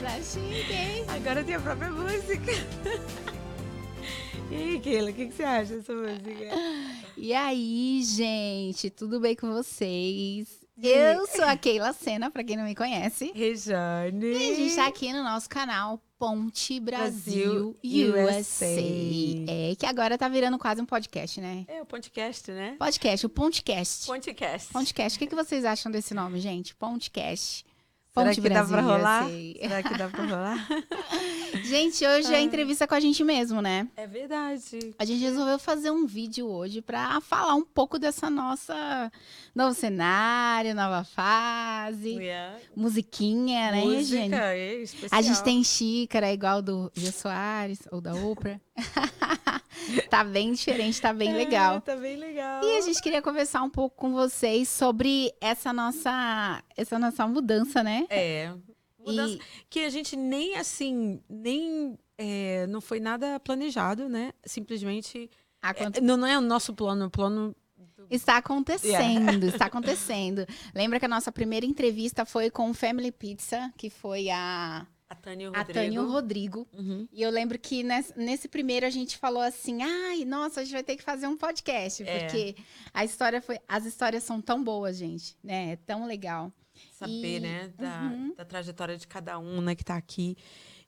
Já cheguei. Agora tem a própria música. E aí, Keila, o que, que você acha dessa música? E aí, gente, tudo bem com vocês? Eu sou a Keila Sena, pra quem não me conhece. Rejane. E a gente tá aqui no nosso canal Ponte Brasil, Brasil, USA. USA. É, que agora tá virando quase um podcast, né? É o podcast, né? Podcast, o Pontecast. Podcast. Pontecast. O que, que vocês acham desse nome, gente? Pontecast. Será Ponte que dá pra Brasil, rolar? USA. Será que dá pra rolar? Gente, hoje é entrevista com a gente mesmo, né? É verdade. A gente resolveu fazer um vídeo hoje para falar um pouco dessa nossa novo cenário, nova fase, Yeah. musiquinha, né, Música, gente? é especial. A gente tem xícara igual do Jô Soares ou da Oprah. tá bem diferente, tá bem É, legal. Tá bem legal. E a gente queria conversar um pouco com vocês sobre essa nossa essa nossa mudança, né? É. Mudança E que a gente nem assim, nem. é, não foi nada planejado, né? Simplesmente. aconte- é, não, não é o nosso plano, o plano. Está acontecendo, está acontecendo. Lembra que a nossa primeira entrevista foi com o Family Pizza, que foi a, A Tânia e o a Rodrigo. Tânia e o Rodrigo. Uhum. E eu lembro que nesse, primeiro a gente falou assim: ai, nossa, a gente vai ter que fazer um podcast, É. porque a história foi. As histórias são tão boas, gente, né? É tão legal. Saber, E- né? Da, Uhum. da trajetória de cada um, né? Que tá aqui.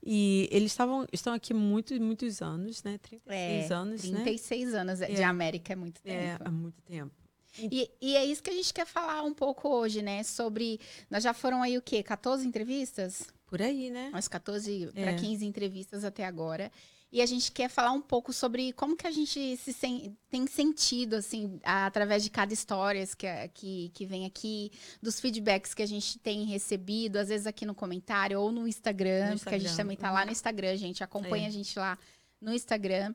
E eles estavam, estão aqui muitos, muitos anos, né? 36 É, anos, né? 36 anos de É. América é muito tempo. É, há muito tempo. E, e é isso que a gente quer falar um pouco hoje, né? Sobre. Nós já foram aí o quê? 14 entrevistas? Por aí, né? umas 14 É. para 15 entrevistas até agora. E a gente quer falar um pouco sobre como que a gente se sen- tem sentido, assim, através de cada história que, que, que vem aqui, dos feedbacks que a gente tem recebido, às vezes aqui no comentário ou no Instagram, No porque a gente Instagram, também tá lá uhum. no Instagram, gente. Acompanha É. a gente lá no Instagram.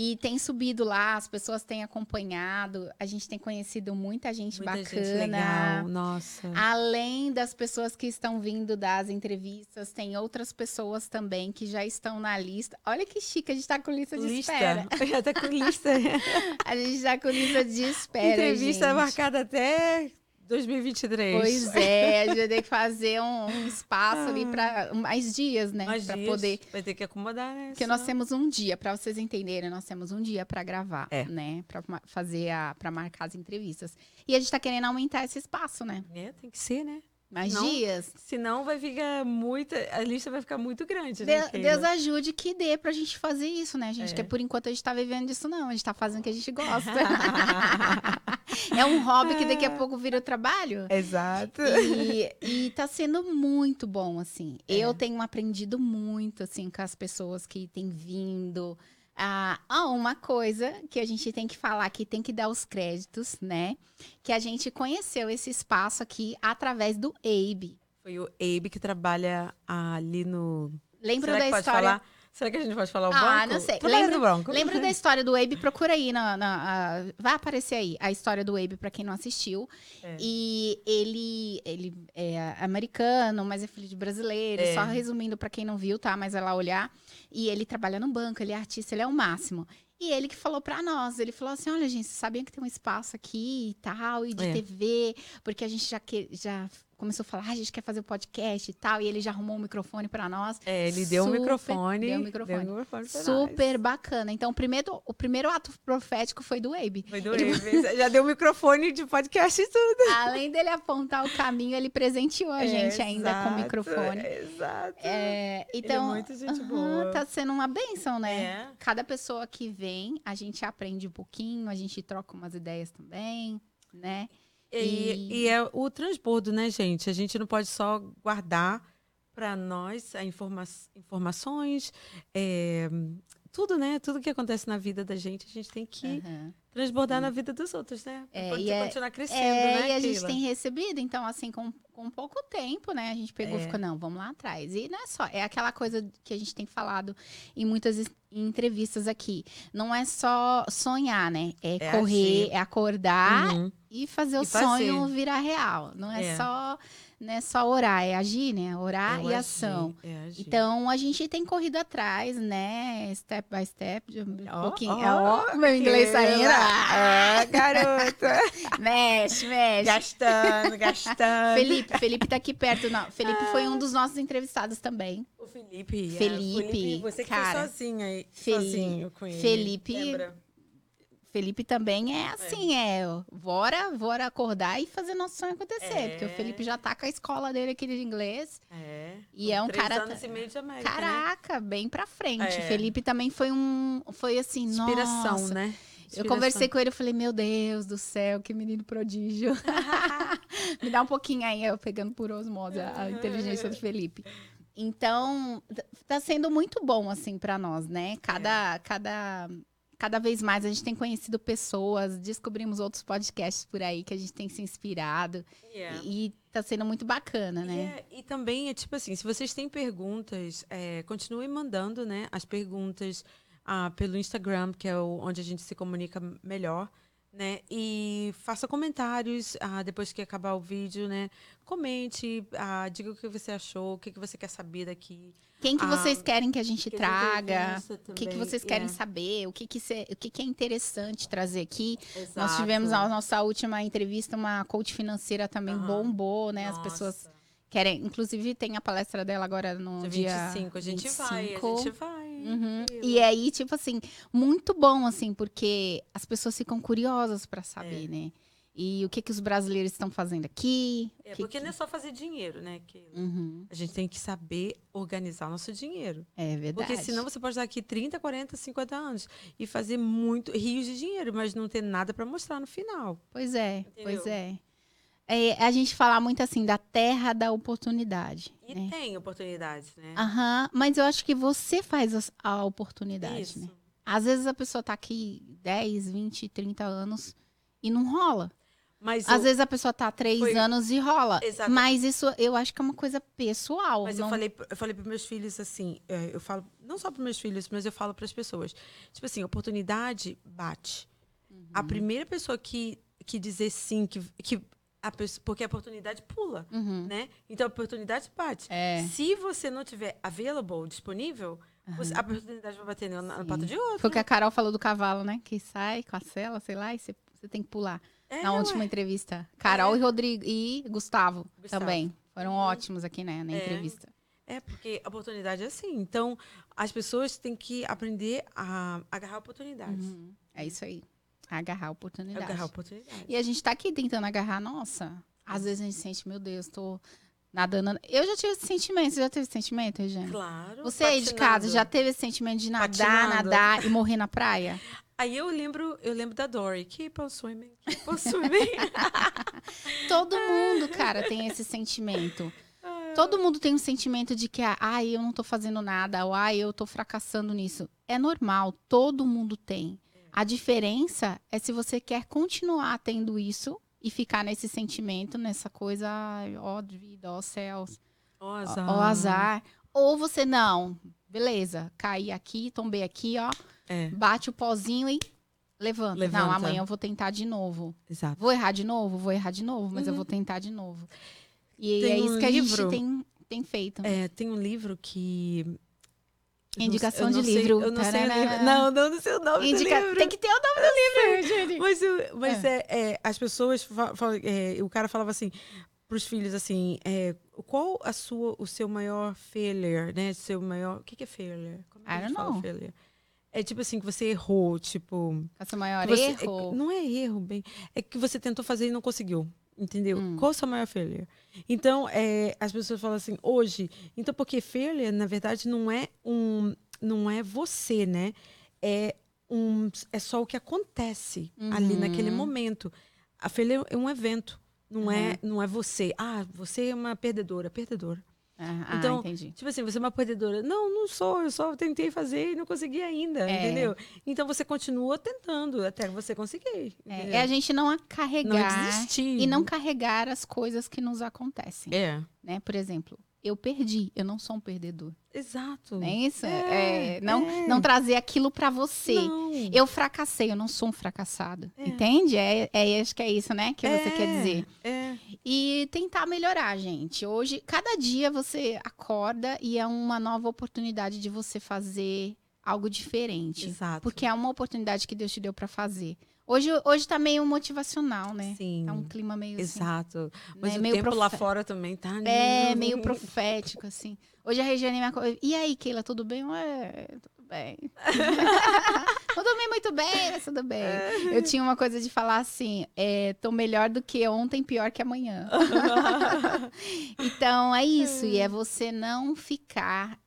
E tem subido lá, as pessoas têm acompanhado, a gente tem conhecido muita gente Muita bacana. gente legal. Nossa. Além das pessoas que estão vindo das entrevistas, tem outras pessoas também que já estão na lista. Olha que chique, a gente tá com lista de espera. Já tá com lista. A gente tá com lista de espera. Entrevista gente. marcada até 2023. Pois é, a gente vai ter que fazer um, espaço ali para mais dias, né? Mais Para dias, poder. Vai ter que acomodar, né? Porque nós temos um dia, para vocês entenderem, nós temos um dia para gravar, É. né? Para fazer a, para marcar as entrevistas. E a gente tá querendo aumentar esse espaço, né? É, tem que ser, né? Mais Não, dias. Senão vai ficar muita. A lista vai ficar muito grande, né? De-? Deus ajude que dê pra gente fazer isso, né, gente? É. Que por enquanto a gente tá vivendo disso, não. A gente tá fazendo o que a gente gosta. é um hobby que daqui a pouco vira o trabalho. Exato. E, e tá sendo muito bom, assim. É. Eu tenho aprendido muito, assim, com as pessoas que têm vindo. Ah, ah, uma coisa que a gente tem que falar que tem que dar os créditos, né? Que a gente conheceu esse espaço aqui através do Abe. Foi o Abe que trabalha ali no. Lembra Será da que pode história? falar? Será que a gente pode falar o Ah, banco? não sei. Lembra-. Lembra da história do Abe? Procura aí. Na, na- a- vai aparecer aí a história do Abe pra quem não assistiu. É. E ele, ele é americano, mas é filho de brasileiro. É. Só resumindo pra quem não viu, tá? Mas vai lá olhar. E ele trabalha no banco, ele é artista, ele é o máximo. E ele que falou pra nós, ele falou assim, olha gente, vocês sabiam que tem um espaço aqui e tal, e de É. TV, porque a gente já, que, já começou a falar, ah, a gente quer fazer o podcast e tal, e ele já arrumou um microfone pra nós. É, ele deu um Super- microfone. deu um microfone. Deu um microfone Super bacana. Então, o primeiro, o primeiro ato profético foi do Abe. Foi do Ele- Abe. Já deu um microfone de podcast e tudo. Além dele apontar o caminho, ele presenteou a gente ainda com o Exato, microfone. Exato. É, Ele então, é muito gente aham, boa. tá sendo uma benção, né? É. Cada pessoa que vem, a gente aprende um pouquinho, a gente troca umas ideias também, né? E, E- e é o transbordo, né, gente? A gente não pode só guardar para nós a informa informações, é, tudo, né? Tudo que acontece na vida da gente, a gente tem que Aham. transbordar na vida dos outros, né? É, Pode e é- continuar crescendo, É, né, e a gente tem recebido, então, assim, com, com pouco tempo, né? A gente pegou e É. ficou, não, vamos lá atrás. E não é só, é aquela coisa que a gente tem falado em muitas entrevistas aqui. Não é só sonhar, né? É, É correr, agir. é acordar Uhum. e fazer o E fazer. sonho virar real. Não é, É. só não é só orar, é agir, né? Orar É e agir, ação. é. Então a gente tem corrido atrás, né? Step by step, um Ó, pouquinho. ó, Ó, meu inglês saindo. Ah, garota. mexe, mexe. Gastando, gastando. Felipe, Felipe tá aqui perto. Não. Felipe foi um dos nossos entrevistados também. O Felipe. é, Felipe, Felipe, você que cara, foi sozinho aí. Felipe- sozinho com ele. Felipe- Lembra? Felipe também é assim, é. bora, bora acordar e fazer nosso sonho acontecer. É. Porque o Felipe já tá com a escola dele aqui de inglês. É. E é um Três cara. anos e meio de América, né? Caraca, bem pra frente. É. Felipe também foi um. Foi assim, Inspiração, nossa. né? Eu Inspiração. conversei com ele, eu falei, meu Deus do céu, que menino prodígio. Me dá um pouquinho aí, eu pegando por osmose a, a inteligência do Felipe. Então, tá sendo muito bom, assim, pra nós, né? Cada, cada, cada vez mais a gente tem conhecido pessoas, descobrimos outros podcasts por aí que a gente tem se inspirado. Yeah. E, e tá sendo muito bacana, né? é- e também é tipo assim, se vocês têm perguntas, é, continuem mandando, né, as perguntas ah, pelo Instagram, que é o, onde a gente se comunica melhor, né? E faça comentários ah, depois que acabar o vídeo, né? Comente, ah, diga o que você achou, o que, que você quer saber daqui. Quem que Ah, vocês querem que a gente que traga? O que, que vocês querem é. saber? O que, que, cê- o que, que é interessante trazer aqui? Nós Exato. tivemos a nossa última entrevista, uma coach financeira também Aham. bombou, né? As Nossa. pessoas querem. Inclusive, tem a palestra dela agora no Dia dia 25, a gente vai, a 25. gente vai. Uhum. E aí, tipo assim, muito bom, assim, porque as pessoas ficam curiosas pra saber, É. né? E o que, que os brasileiros estão fazendo aqui? É, que porque que- não é só fazer dinheiro, né? Que Uhum. a gente tem que saber organizar nosso dinheiro. É verdade. Porque senão você pode estar aqui 30, 40, 50 anos e fazer muito rios de dinheiro, mas não ter nada para mostrar no final. Pois é, pois Entendeu? é. É, A gente fala muito assim da terra da oportunidade. E né? tem oportunidades, né? Aham, mas eu acho que você faz a oportunidade, Isso. né? Às vezes a pessoa tá aqui 10, 20, 30 anos e não rola. Mas, Às eu, vezes a pessoa tá 3 Foi- anos e rola. Exato. Mas isso eu acho que é uma coisa pessoal. mas não... eu falei, eu falei para meus filhos assim, é, eu falo não só para meus filhos, mas eu falo para as pessoas. Tipo assim, oportunidade bate. A primeira pessoa que que dizer sim, que, que a pessoa, porque a oportunidade pula, Uhum. né? Então a oportunidade bate. É. Se você não tiver available, disponível, você- a oportunidade vai bater na, na Sim. pata de outro. Foi o que a Carol falou do cavalo, né? Que sai com a cela, sei lá, e você, você tem que pular. É, na ué. última entrevista. Carol e Rodrigo e Gustavo, Gustavo. também. Foram Uhum. ótimos aqui, né, na É. entrevista. É, porque a oportunidade é assim. Então, as pessoas têm que aprender a agarrar oportunidades. Uhum. É isso aí. Agarrar a oportunidade. Agarrar oportunidades. E a gente tá aqui tentando agarrar, nossa. Às vezes a gente sente, meu Deus, tô nadando. Eu já tive esse sentimento. Você já teve esse sentimento, Regiane? Claro. Você aí de casa patinando. já teve esse sentimento de nadar, Patinando. nadar e morrer na praia? Aí eu lembro, eu lembro da Dory. Swimming, keep on swimming. Todo mundo, cara, tem esse sentimento. Todo mundo tem um sentimento de que, ai, eu não tô fazendo nada, ou ai, eu tô fracassando nisso. É normal, todo mundo tem. A diferença é se você quer continuar tendo isso e ficar nesse sentimento, nessa coisa, ó vida, ó céus, Ó, ó, azar. ó azar. Ou você não, beleza, caí aqui, tombei aqui, ó, É, bate o pozinho e levanta. Não, Levanta. amanhã eu vou tentar de novo. exato. Vou errar de novo? Vou errar de novo, mas eu Uhum. vou tentar de novo. E Tem é isso um que a livro- gente tem, tem feito. É, tem um livro que. Indicação de sei- livro. eu não sei o Tarará. livro. Não, não, não sei o nome Indica- do livro. Tem que ter o nome do livro. Mas, mas é. é, as pessoas falam- é, o cara falava assim para os filhos assim, é, qual a sua, o seu maior failure, né? Seu maior, o que que é failure? Como é que I don't know. failure? É tipo assim que você errou, tipo, é o seu maior você- erro? é- não é erro, bem, é que você tentou fazer e não conseguiu. Entendeu? Hum. Qual o seu maior failure? Então, é, as pessoas falam assim, hoje, então porque failure, na verdade, não é um, não é você, né? É um, é só o que acontece ali Uhum. naquele momento. A failure é um evento, não é, não é você. Ah, você é uma perdedora, perdedora. Ah, Então, ah. Tipo assim, você é uma perdedora. Não, não sou, eu só tentei fazer e não consegui ainda, É. entendeu? Então você continua tentando até você conseguir. É, é a gente não não carregar desistir. e não carregar as coisas que nos acontecem, É, né? Por exemplo, eu perdi, eu não sou um perdedor. exato. Não é isso? É, É, não, é. não trazer aquilo pra você. Não. Eu fracassei, eu não sou um fracassado. É. Entende? É, é, acho que é isso, né? Que você É, quer dizer. É, E tentar melhorar, gente. Hoje, cada dia você acorda e é uma nova oportunidade de você fazer algo diferente. exato. Porque é uma oportunidade que Deus te deu para fazer. Hoje, hoje tá meio motivacional, né? Sim. Tá um clima meio assim, Exato. Mas né, o meio tempo lá profe- fora também tá. É, meio profético, assim. Hoje a Regiane me acordou. E aí, Keila, tudo bem? Ué, tudo bem. não dormi muito bem, mas tudo bem. Eu tinha uma coisa de falar assim: é, tô melhor do que ontem, pior que amanhã. então é isso. E é você não ficar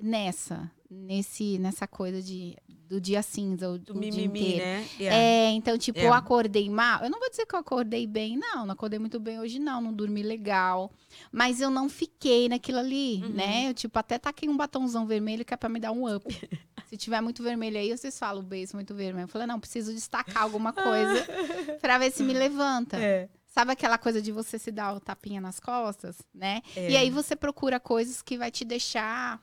nessa, nesse, nessa coisa de, do dia cinza, o, Do o dia mimimi, inteiro. né? Yeah. É, então, tipo, É. eu acordei mal. Eu não vou dizer que eu acordei bem, não. Não acordei muito bem hoje, não. Não dormi legal. Mas eu não fiquei naquilo ali, Uhum. né? Eu, tipo, até taquei um batomzão vermelho que é pra me dar um up. Se tiver muito vermelho aí, vocês falam, o beijo muito vermelho. Eu falei, não, preciso destacar alguma coisa pra ver se me levanta. É. Sabe aquela coisa de você se dar o tapinha nas costas, né? É. E aí você procura coisas que vai te deixar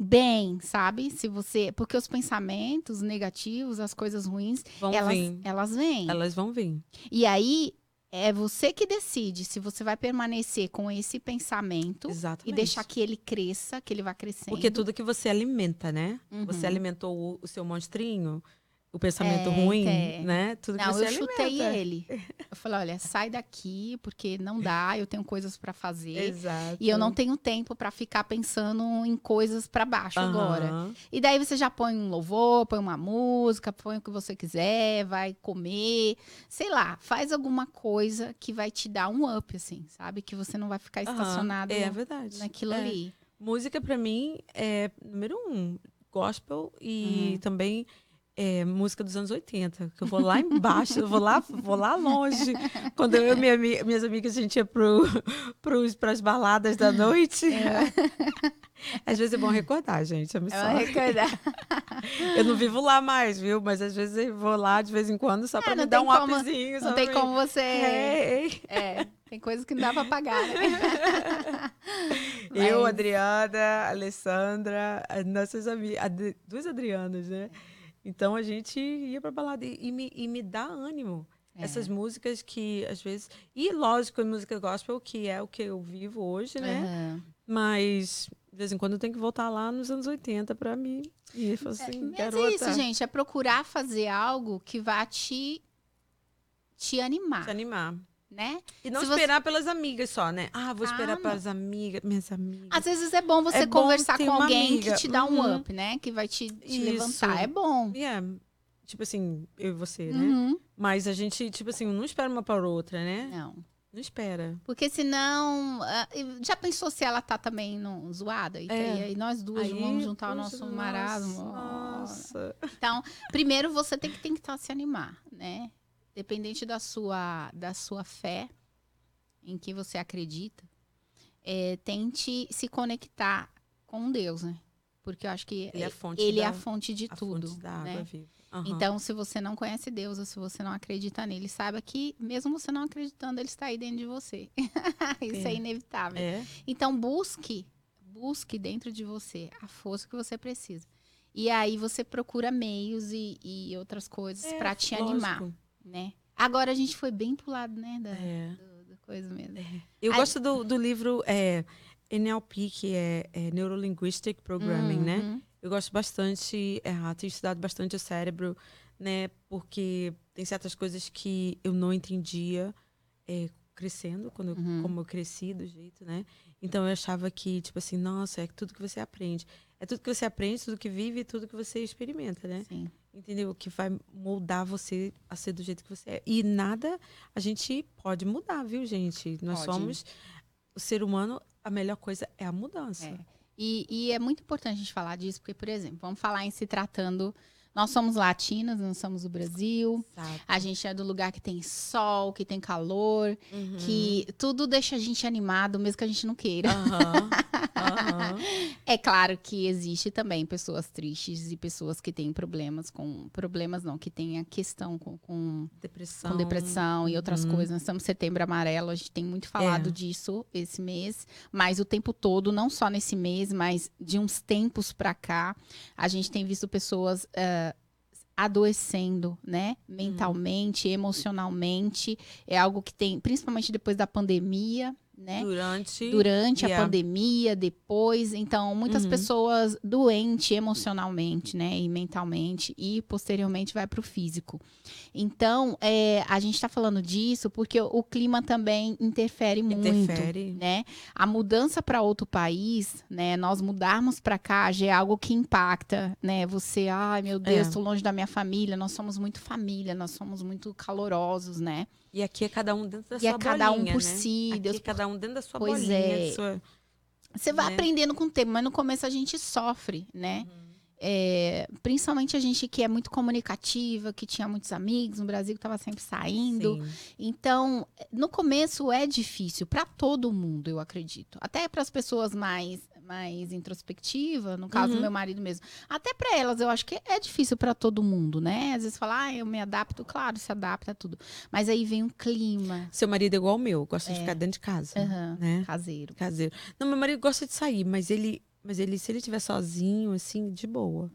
bem, sabe? Se você, porque os pensamentos negativos, as coisas ruins, Vão elas, vir. elas vêm. Elas vão vir. E aí é você que decide se você vai permanecer com esse pensamento Exatamente. e deixar que ele cresça, que ele vá crescendo. Porque tudo que você alimenta, né? Uhum. Você alimentou o, o seu monstrinho, o pensamento É, ruim, é. né? Tudo que Não, você eu alimenta. chutei ele. Eu falei, olha, sai daqui, porque não dá, eu tenho coisas pra fazer. Exato. E eu não tenho tempo pra ficar pensando em coisas pra baixo agora. Aham. E daí você já põe um louvor, põe uma música, põe o que você quiser, vai comer, sei lá, faz alguma coisa que vai te dar um up, assim, sabe? Que você não vai ficar estacionado É verdade. naquilo É. ali. Música, pra mim, é número um. Gospel e Uhum. também é, música dos anos 80. Que eu vou lá embaixo, eu vou lá, vou lá longe. Quando eu e minha, minhas amigas, a gente ia pros, pras baladas da noite. Às vezes é bom recordar, gente. Eu, me É uma recordar. eu não vivo lá mais, viu? Mas às vezes eu vou lá de vez em quando só pra É, me dar um como- upzinho. Não tem mim. como você. Ei, É, tem coisas que não dá pra pagar, né? Eu, Adriana, Alessandra, as nossas amigas, duas Adrianas, né? Então a gente ia pra balada e, e me, e me dá ânimo. É. Essas músicas que às vezes. E lógico, a música gospel, que é o que eu vivo hoje, né? Aham. Mas de vez em quando eu tenho que voltar lá nos anos 80 pra mim. E assim, Mas garota. é isso, gente. É procurar fazer algo que vá te, te animar, Se animar. Né? E não Se você- esperar pelas amigas só, né? Ah, vou Ah, esperar não. pelas amigas, minhas amigas. Às vezes é bom você É bom conversar ter com alguém amiga. que te dá um Uhum. up, né? Que vai te, te levantar. É bom. E é, tipo assim, eu e você, né? Uhum. Mas a gente, tipo assim, não espera uma para outra, né? Não. Não espera. Porque senão. ah, e já pensou se ela tá também no, zoada? E, É. aí, aí nós duas Aí, vamos juntar o nosso nossa, marasmo. Nossa. Então, primeiro você tem que tentar se animar, né? Dependente da sua, da sua fé, em que você acredita, é, tente se conectar com Deus, né? Porque eu acho que Ele é a fonte ele é da- a fonte de a tudo. fonte da né? água viva. Aham. Então, se você não conhece Deus ou se você não acredita nele, saiba que, mesmo você não acreditando, ele está aí dentro de você. Isso é, É. inevitável. É. Então, busque, busque dentro de você a força que você precisa. E aí você procura meios e, e outras coisas É, pra te lógico. animar, né? Agora a gente foi bem pro lado, né, da, É. do- coisa mesmo. Eu Aí- gosto do, do livro é, NLP, que é, é Neurolinguistic Programming, né? Uhum. Eu gosto bastante, é, tenho estudado bastante o cérebro, né? Porque tem certas coisas que eu não entendia é, crescendo, quando eu- Uhum. como eu cresci do jeito, né? Então eu achava que, tipo assim, nossa, é tudo que você aprende. É tudo que você aprende, tudo que vive, tudo que você experimenta, né? Sim. Entendeu? Que vai moldar você a ser do jeito que você é. E nada a gente pode mudar, viu, gente? Nós Pode. somos o ser humano, a melhor coisa é a mudança. É. E, e é muito importante a gente falar disso, porque, por exemplo, vamos falar em se tratando. Nós somos latinos, não somos o Brasil. Sabe? A gente é do lugar que tem sol, que tem calor, Uhum. que tudo deixa a gente animado, mesmo que a gente não queira. Aham, aham. É claro que existe também pessoas tristes e pessoas que têm problemas com. Problemas não, que têm a questão com, com, Depressão. com depressão e outras Uhum. coisas. Nós estamos em setembro amarelo, a gente tem muito falado É. disso esse mês, mas o tempo todo, não só nesse mês, mas de uns tempos pra cá, a gente tem visto pessoas. ah, adoecendo, né? Mentalmente, emocionalmente. É algo que tem, principalmente depois da pandemia, né? Durante. Durante Yeah. a pandemia, depois. Então, muitas Uhum. pessoas doentes emocionalmente, né? E mentalmente, e posteriormente vai para o físico. Então, é, a gente está falando disso porque o, o clima também interfere muito. Interfere. Né? A mudança para outro país, né? Nós mudarmos para cá já é algo que impacta, né? Você, ai meu Deus, É. estou longe da minha família. Nós somos muito família, nós somos muito calorosos, né? E aqui é cada um dentro da E sua é cada um por né? si, Aqui Deus é cada um dentro da sua Pois bolinha. é. sua- Você vai né? aprendendo com o tempo, mas no começo a gente sofre, né? É, principalmente a gente que é muito comunicativa, que tinha muitos amigos no Brasil, que estava sempre saindo. Sim. Então, no começo é difícil para todo mundo, eu acredito. Até para as pessoas mais mais introspectivas, no caso do Uhum. meu marido mesmo. Até para elas, eu acho que é difícil para todo mundo, né? Às vezes falar, ah, eu me adapto, claro, se adapta a tudo. Mas aí vem o clima, Seu marido é igual ao meu, gosta de É. ficar dentro de casa. aham, Né? caseiro. Caseiro. Não, meu marido gosta de sair, mas ele, mas ele, se ele estiver sozinho, assim, de boa.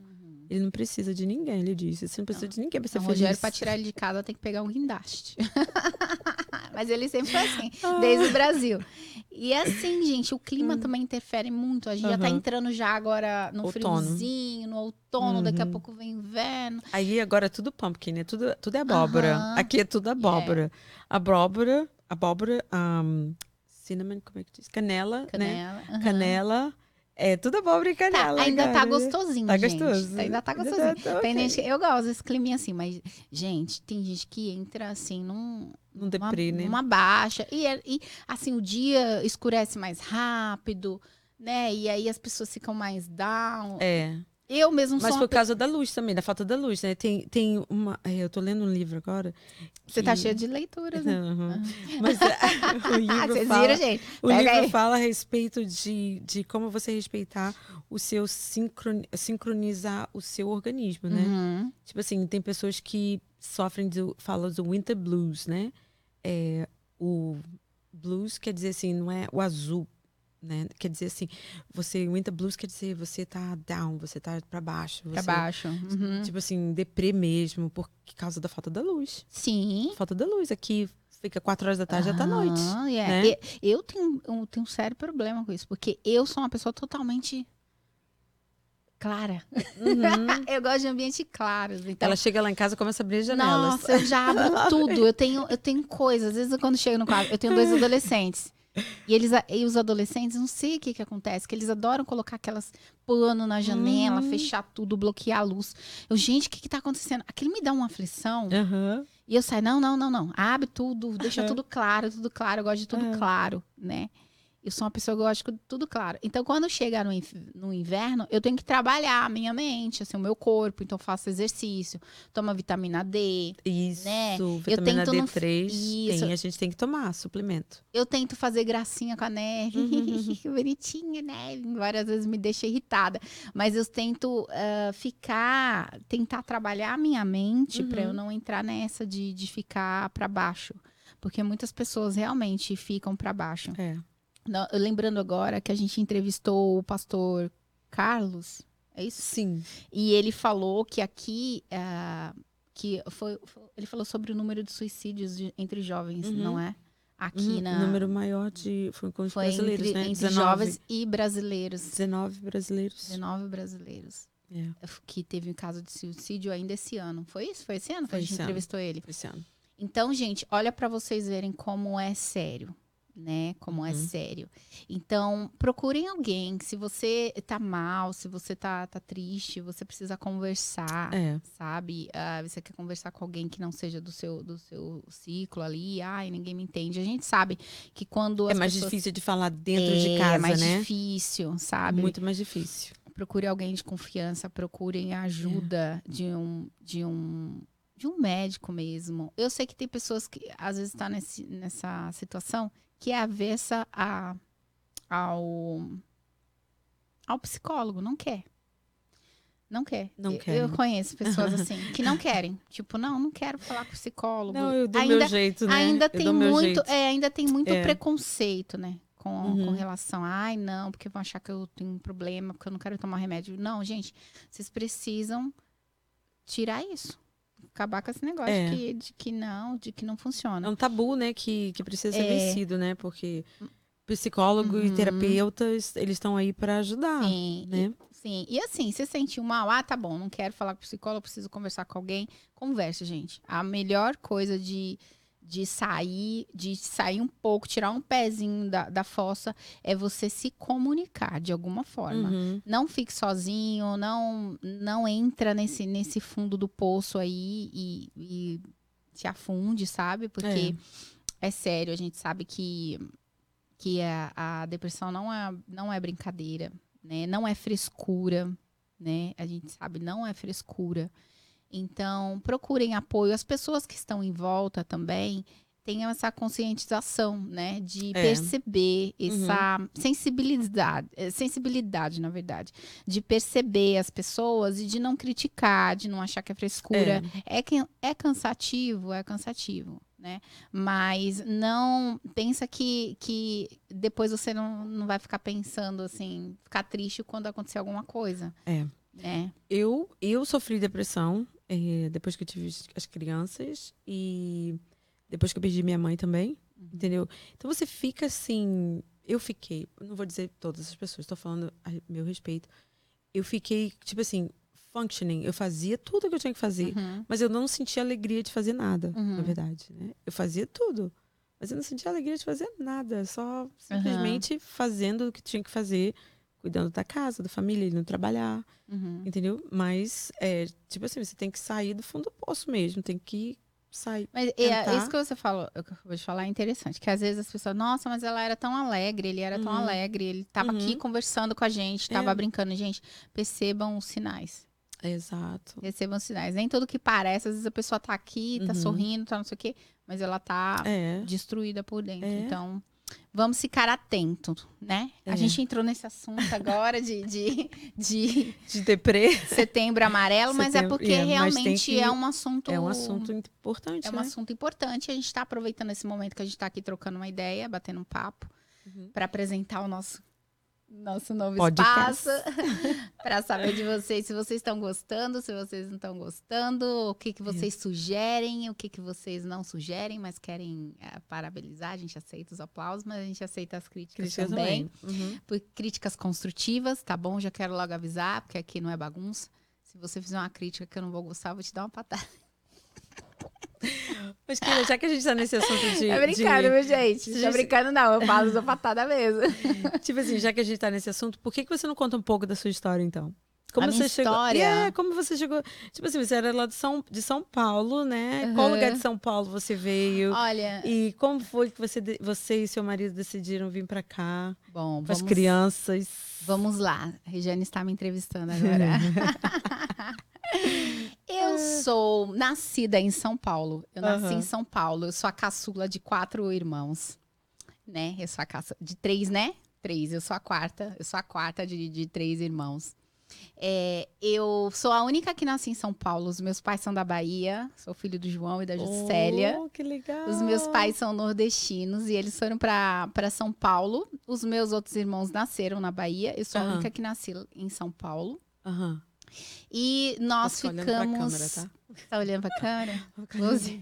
Ele não precisa de ninguém, ele disse. Você não precisa de ninguém pra ser Então, o feliz. Rogério, para tirar ele de casa, tem que pegar um guindaste. Mas ele sempre foi assim, desde o Brasil. E é assim, gente, o clima também interfere muito. A gente já tá Hum. Entrando já agora no Outono. friozinho, no outono, daqui a Uhum. pouco vem inverno. Aí agora é tudo pumpkin, né? Tudo, tudo é abóbora. Aham. Aqui é tudo abóbora. Abóbora, abóbora, um, cinnamon, como é que diz? Canela, né? Canela. aham. Canela. É tudo abóbora e Tá, ainda tá cara. gostosinho, Tá gente. gostoso. Ainda tá Ainda gostosinho. tá- tá Tem gente que- eu gosto desse climinha assim, mas, gente, tem gente que entra assim num. Num deprê, né? Uma baixa. E, é- e, assim, o dia escurece mais rápido, né? E aí as pessoas ficam mais down. É. Eu mesmo Mas sou por causa da luz também, da falta da luz, né? Tem, tem uma. é, Eu tô lendo um livro agora. Você tá que- cheia de leituras, né? Aham. Mas é, o livro Vocês fala, viram, gente? o Pega livro aí. fala a respeito de, de como você respeitar o seu sincron, sincronizar o seu organismo, né? Uhum. Tipo assim, tem pessoas que sofrem do fala do winter blues, né? É, o blues quer dizer assim, não é o azul, né? Quer dizer assim, você winter blues quer dizer você tá down, você tá para baixo, Pra você- baixo. Uhum. Tipo assim, deprê mesmo, por causa da falta da luz. Sim. Falta da luz. Aqui fica quatro horas da tarde, tá noite. Aham, é. né? E- Eu tenho, eu tenho um sério problema com isso, porque eu sou uma pessoa totalmente clara. Uhum. Eu gosto de ambiente claros. Então, Ela chega lá em casa e começa a abrir as janelas. Nossa, eu já abro tudo. Eu tenho, eu tenho coisas. Às vezes, quando chego no quarto, eu tenho dois adolescentes. E eles e os adolescentes, não sei o que que acontece, que eles adoram colocar aquelas pano na janela, Hum. fechar tudo, bloquear a luz. Eu, gente, o que que tá acontecendo? Aquilo me dá uma aflição. Aham. E eu saio, não, não, não, não. Abre tudo, deixa Aham. tudo claro, tudo claro. Eu gosto de tudo Aham. claro, né? Eu sou uma pessoa que gosta de tudo claro. Então, quando chega no, no inverno, eu tenho que trabalhar a minha mente, assim, o meu corpo. Então, eu faço exercício, tomo vitamina D. Isso. Né? Vitamina tento não- D3. Isso. Tem, a gente tem que tomar suplemento. Eu tento fazer gracinha com a neve. Uhum. Que Bonitinha, neve. Várias vezes me deixa irritada. Mas eu tento ah, ficar, tentar trabalhar a minha mente para Uhum. eu não entrar nessa de, de ficar para baixo. Porque muitas pessoas realmente ficam para baixo. É. Não, lembrando agora que a gente entrevistou o pastor Carlos, é isso? Sim. E ele falou que aqui, ah, que foi, ele falou sobre o número de suicídios de- entre jovens, Uhum. não é? Aqui Uhum. na O número maior de. Foi com os foi brasileiros, entre, né? entre 19. jovens e brasileiros. 19 brasileiros. 19 brasileiros É, que teve um caso de suicídio ainda esse ano. Foi isso? Foi esse ano que Foi a gente esse ano. entrevistou ele. foi esse ano. Então, gente, olha para vocês verem como é sério, né? Como é Uhum. sério. Então, procurem alguém. Se você tá mal, se você tá, tá triste, você precisa conversar, É. sabe? Ah, você quer conversar com alguém que não seja do seu, do seu ciclo ali. Ai, ninguém me entende. A gente sabe que quando É mais pessoas... difícil de falar dentro é, de casa, é mais né? difícil, sabe? Muito mais difícil. procure alguém de confiança, procurem a ajuda É. de um de um de um médico mesmo. Eu sei que tem pessoas que às vezes estão nesse, nessa situação que é avessa a, ao ao psicólogo, não quer. Não quer. Não Eu- quer. Eu conheço pessoas assim que não querem. Tipo, não, não quero falar com psicólogo. Não, eu dou ainda, meu jeito, né? ainda Eu tem muito, é, ainda tem muito É. preconceito, né? Com, Uhum. com relação a, ai, não, porque vão achar que eu tenho um problema, porque eu não quero tomar remédio. Não, gente, vocês precisam tirar isso. Acabar com esse negócio É. que, de que não, de que não funciona. É um tabu, né, que, que precisa ser É. vencido, né? Porque psicólogo e Uhum. terapeutas, eles estão aí para ajudar, Sim, né? Sim, e assim, se sentiu mal, ah, tá bom, não quero falar com psicólogo, preciso conversar com alguém, converse, gente. A melhor coisa de, de sair, de sair um pouco, tirar um pezinho da, da fossa, é você se comunicar de alguma forma. Uhum. Não fique sozinho, não não entra nesse, nesse fundo do poço aí e, e se afunde, sabe? Porque é. sério, a gente sabe que, que a, a depressão não é, não é brincadeira né? Não é frescura, né? A gente sabe, não é frescura. Então, procurem apoio. As pessoas que estão em volta também tenham essa conscientização, né? De É. perceber essa sensibilidade, eh, sensibilidade, na verdade, de perceber as pessoas e de não criticar, de não achar que é frescura. É, que é cansativo, é cansativo, né? Mas não pensa que, que depois você não, não vai ficar pensando assim, ficar triste quando acontecer alguma coisa. É. Né? Eu, eu sofri depressão eh, depois que eu tive as crianças e depois que eu perdi minha mãe também, entendeu? Então você fica assim. Eu fiquei, não vou dizer todas as pessoas, estou falando a meu respeito. Eu fiquei, tipo assim, functioning. Eu fazia tudo que eu tinha que fazer, Uhum. mas eu não sentia alegria de fazer nada, Uhum. na verdade. Né? Eu fazia tudo, mas eu não sentia alegria de fazer nada. Só simplesmente fazendo o que tinha que fazer, cuidando da casa, da família, indo trabalhar. Uhum. Entendeu? Mas, é, tipo assim, você tem que sair do fundo do poço mesmo, tem que sair. Mas é, isso que você falou, que eu acabei de falar é interessante. Que às vezes as pessoas, nossa, mas ela era tão alegre, ele era tão Uhum. alegre, ele tava Uhum. aqui conversando com a gente, tava É. brincando. Gente, percebam os sinais. Exato. Percebam os sinais. Nem tudo que parece, às vezes a pessoa tá aqui, tá Uhum. sorrindo, tá não sei o quê, mas ela tá É. destruída por dentro. É. Então, vamos ficar atento, né? A É. gente entrou nesse assunto agora de, de, de De deprê setembro amarelo, mas é Setembro, porque é, realmente que- é um assunto. é um assunto importante, É um né? assunto importante. A gente está aproveitando esse momento que a gente está aqui trocando uma ideia, batendo um papo, Uhum. para apresentar o nosso, nosso novo Podcast. espaço, para saber de vocês se vocês estão gostando, se vocês não estão gostando, o que, que vocês sugerem, o que, que vocês não sugerem, mas querem eh, parabenizar. A gente aceita os aplausos, mas a gente aceita as críticas também. também. Uhum. Por críticas construtivas, tá bom? Já quero logo avisar, porque aqui não é bagunça. Se você fizer uma crítica que eu não vou gostar, eu vou te dar uma patada. Mas, Kira, já que a gente tá nesse assunto de. É brincando, viu, gente? Você Não já- é brincando, não. Eu falo da patada mesmo. de- tipo assim, já que a gente tá nesse assunto, por que, que você não conta um pouco da sua história, então? Como A você minha chegou? história? É, como você chegou? Tipo assim, você era lá de São, de São Paulo, né? Qual Uhum. lugar de São Paulo você veio? Olha, E como foi que você, de- você e seu marido decidiram vir pra cá? bom, Com as vamos, crianças? vamos lá. A Regiane está me entrevistando agora. eu sou nascida em São Paulo. Eu nasci Aham. em São Paulo. Eu sou a caçula de quatro irmãos. Né? Eu sou a caçula de três, né? Três. Eu sou a quarta. Eu sou a quarta de, de três irmãos. É, eu sou a única que nasci em São Paulo. Os meus pais são da Bahia. Sou filho do João e da Juscelia. Oh, que legal. Os meus pais são nordestinos e eles foram para São Paulo. Os meus outros irmãos nasceram na Bahia. Eu sou a Aham. única que nasci em São Paulo. Aham. E nós olhando pra ficamos. câmera, tá? Tá olhando pra câmera? Close.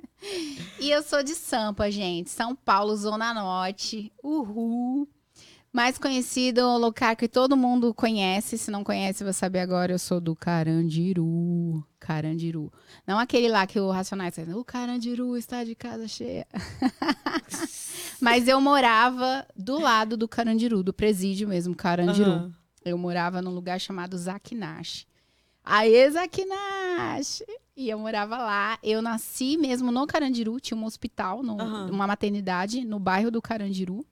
e eu sou de Sampa, gente. São Paulo, Zona Norte. Uhul. Mais conhecido, o lugar que todo mundo conhece. Se não conhece, vai saber agora. Eu sou do Carandiru. Carandiru. Não aquele lá que o Racionais faz. O Carandiru está de casa cheia. Mas eu morava do lado do Carandiru, do presídio mesmo, Carandiru. Aham. Eu morava num lugar chamado Zakinash. Aê, Zakinash! E eu morava lá. Eu nasci mesmo no Carandiru, tinha um hospital, no- Aham. uma maternidade no bairro do Carandiru.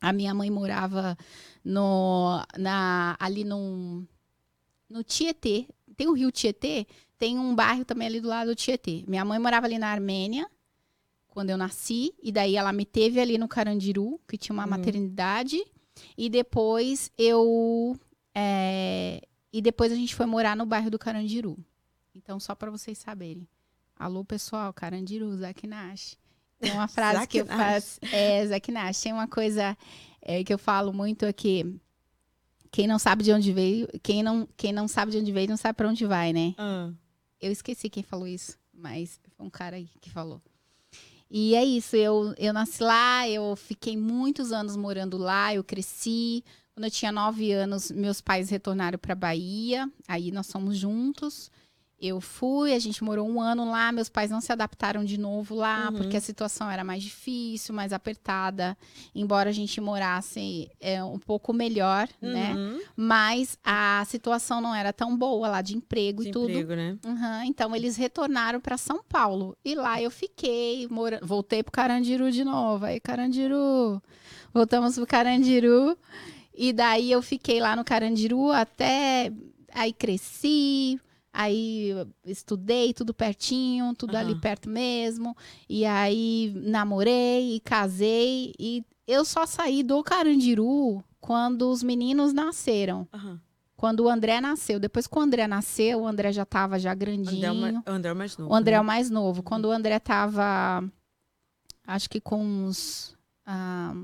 A minha mãe morava no, na, ali no, no Tietê. Tem o rio Tietê, tem um bairro também ali do lado do Tietê. Minha mãe morava ali na Armênia, quando eu nasci. E daí ela me teve ali no Carandiru, que tinha uma Uhum. maternidade. E depois eu. é, e depois a gente foi morar no bairro do Carandiru. Então, só para vocês saberem. Alô, pessoal, Carandiru, Zakinash. Tem uma frase que eu faço. É, Zakinash. Tem uma coisa é, que eu falo muito aqui. Quem não sabe de onde veio, quem não, quem não sabe de onde veio, não sabe para onde vai, né? Ah. Eu esqueci quem falou isso, mas foi um cara aí que falou. E é isso, eu, eu nasci lá, eu fiquei muitos anos morando lá, eu cresci. Quando eu tinha nove anos, meus pais retornaram para Bahia, aí nós somos juntos. Eu fui, a gente morou um ano lá, meus pais não se adaptaram de novo lá, Uhum. porque a situação era mais difícil, mais apertada. Embora a gente morasse é, um pouco melhor, né? Uhum. Mas a situação não era tão boa lá de emprego De e tudo. emprego, né? Uhum, então eles retornaram para São Paulo. E lá eu fiquei, mora... voltei pro Carandiru de novo. Aí, Carandiru. Voltamos pro Carandiru. E daí eu fiquei lá no Carandiru até. Aí cresci. Aí estudei tudo pertinho, tudo ali Aham. perto mesmo. E aí namorei e casei. E eu só saí do Carandiru quando os meninos nasceram. Aham. Quando o André nasceu. Depois que o André nasceu, o André já tava já André, é grandinho. André é o mais novo. O André é né? o mais novo. Quando o André tava, acho que com uns. ah,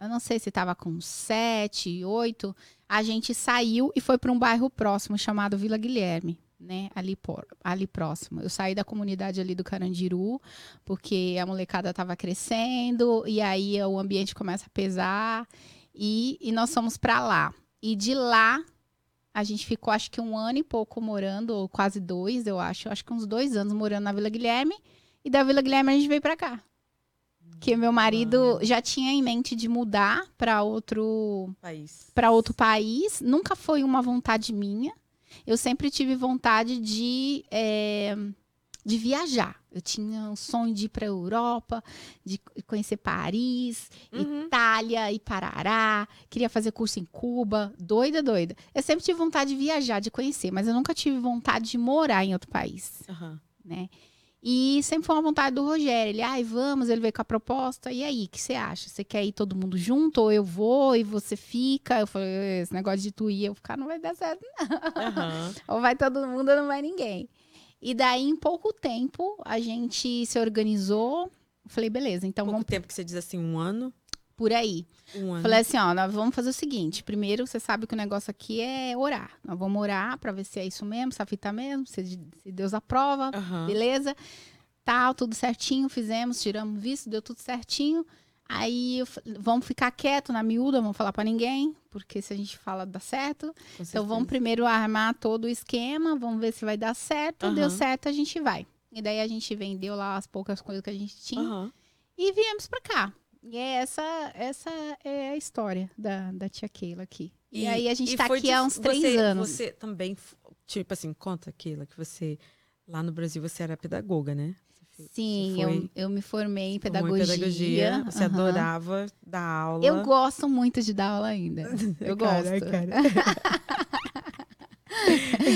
eu não sei se tava com sete, oito. A gente saiu e foi para um bairro próximo chamado Vila Guilherme. Né, ali, por, ali próximo. Eu saí da comunidade ali do Carandiru, porque a molecada tava crescendo, e aí o ambiente começa a pesar, e, e nós fomos para lá. E de lá, a gente ficou acho que um ano e pouco morando, ou quase dois, eu acho. Acho que uns dois anos morando na Vila Guilherme. E da Vila Guilherme a gente veio pra cá. Que meu marido Uau. já tinha em mente de mudar para outro País. para outro país. Nunca foi uma vontade minha. Eu sempre tive vontade de, eh, de viajar. Eu tinha um sonho de ir para a Europa, de conhecer Paris, Uhum. Itália e Parará. Queria fazer curso em Cuba. Doida, doida. Eu sempre tive vontade de viajar, de conhecer, mas eu nunca tive vontade de morar em outro país, Aham. né? E sempre foi uma vontade do Rogério. Ele, ai, vamos, ele veio com a proposta. E aí, o que você acha? Você quer ir todo mundo junto? Ou eu vou e você fica? Eu falei, esse negócio de tu ir eu ficar não vai dar certo. Aham. Ou vai todo mundo ou não vai ninguém. E daí, em pouco tempo, a gente se organizou. Eu Falei, beleza, então Pouco vamos tempo que você diz assim, um ano. Por aí. Um ano. Falei assim, ó, nós vamos fazer o seguinte. Primeiro, você sabe que o negócio aqui é orar. Nós vamos orar pra ver se é isso mesmo, se a fita mesmo, se, Deus aprova, Aham. beleza? Tal, tudo certinho, fizemos, tiramos visto, deu tudo certinho. Aí, vamos ficar quieto na miúda, vamos falar pra ninguém, porque se a gente fala, dá certo. Então, vamos primeiro armar todo o esquema, vamos ver se vai dar certo. Deu Aham. certo, a gente vai. E daí, a gente vendeu lá as poucas coisas que a gente tinha Aham. e viemos pra cá. E é essa, essa é a história da, da tia Keila aqui. E, aí a gente e tá foi aqui há uns três você- anos. Você também, tipo assim, conta aquilo que você, lá no Brasil, você era pedagoga, né? Sim, você eu, foi- eu me formei em pedagogia. pedagogia, Você aham. adorava dar aula. Eu gosto muito de dar aula ainda. Eu Cara, gosto. Eu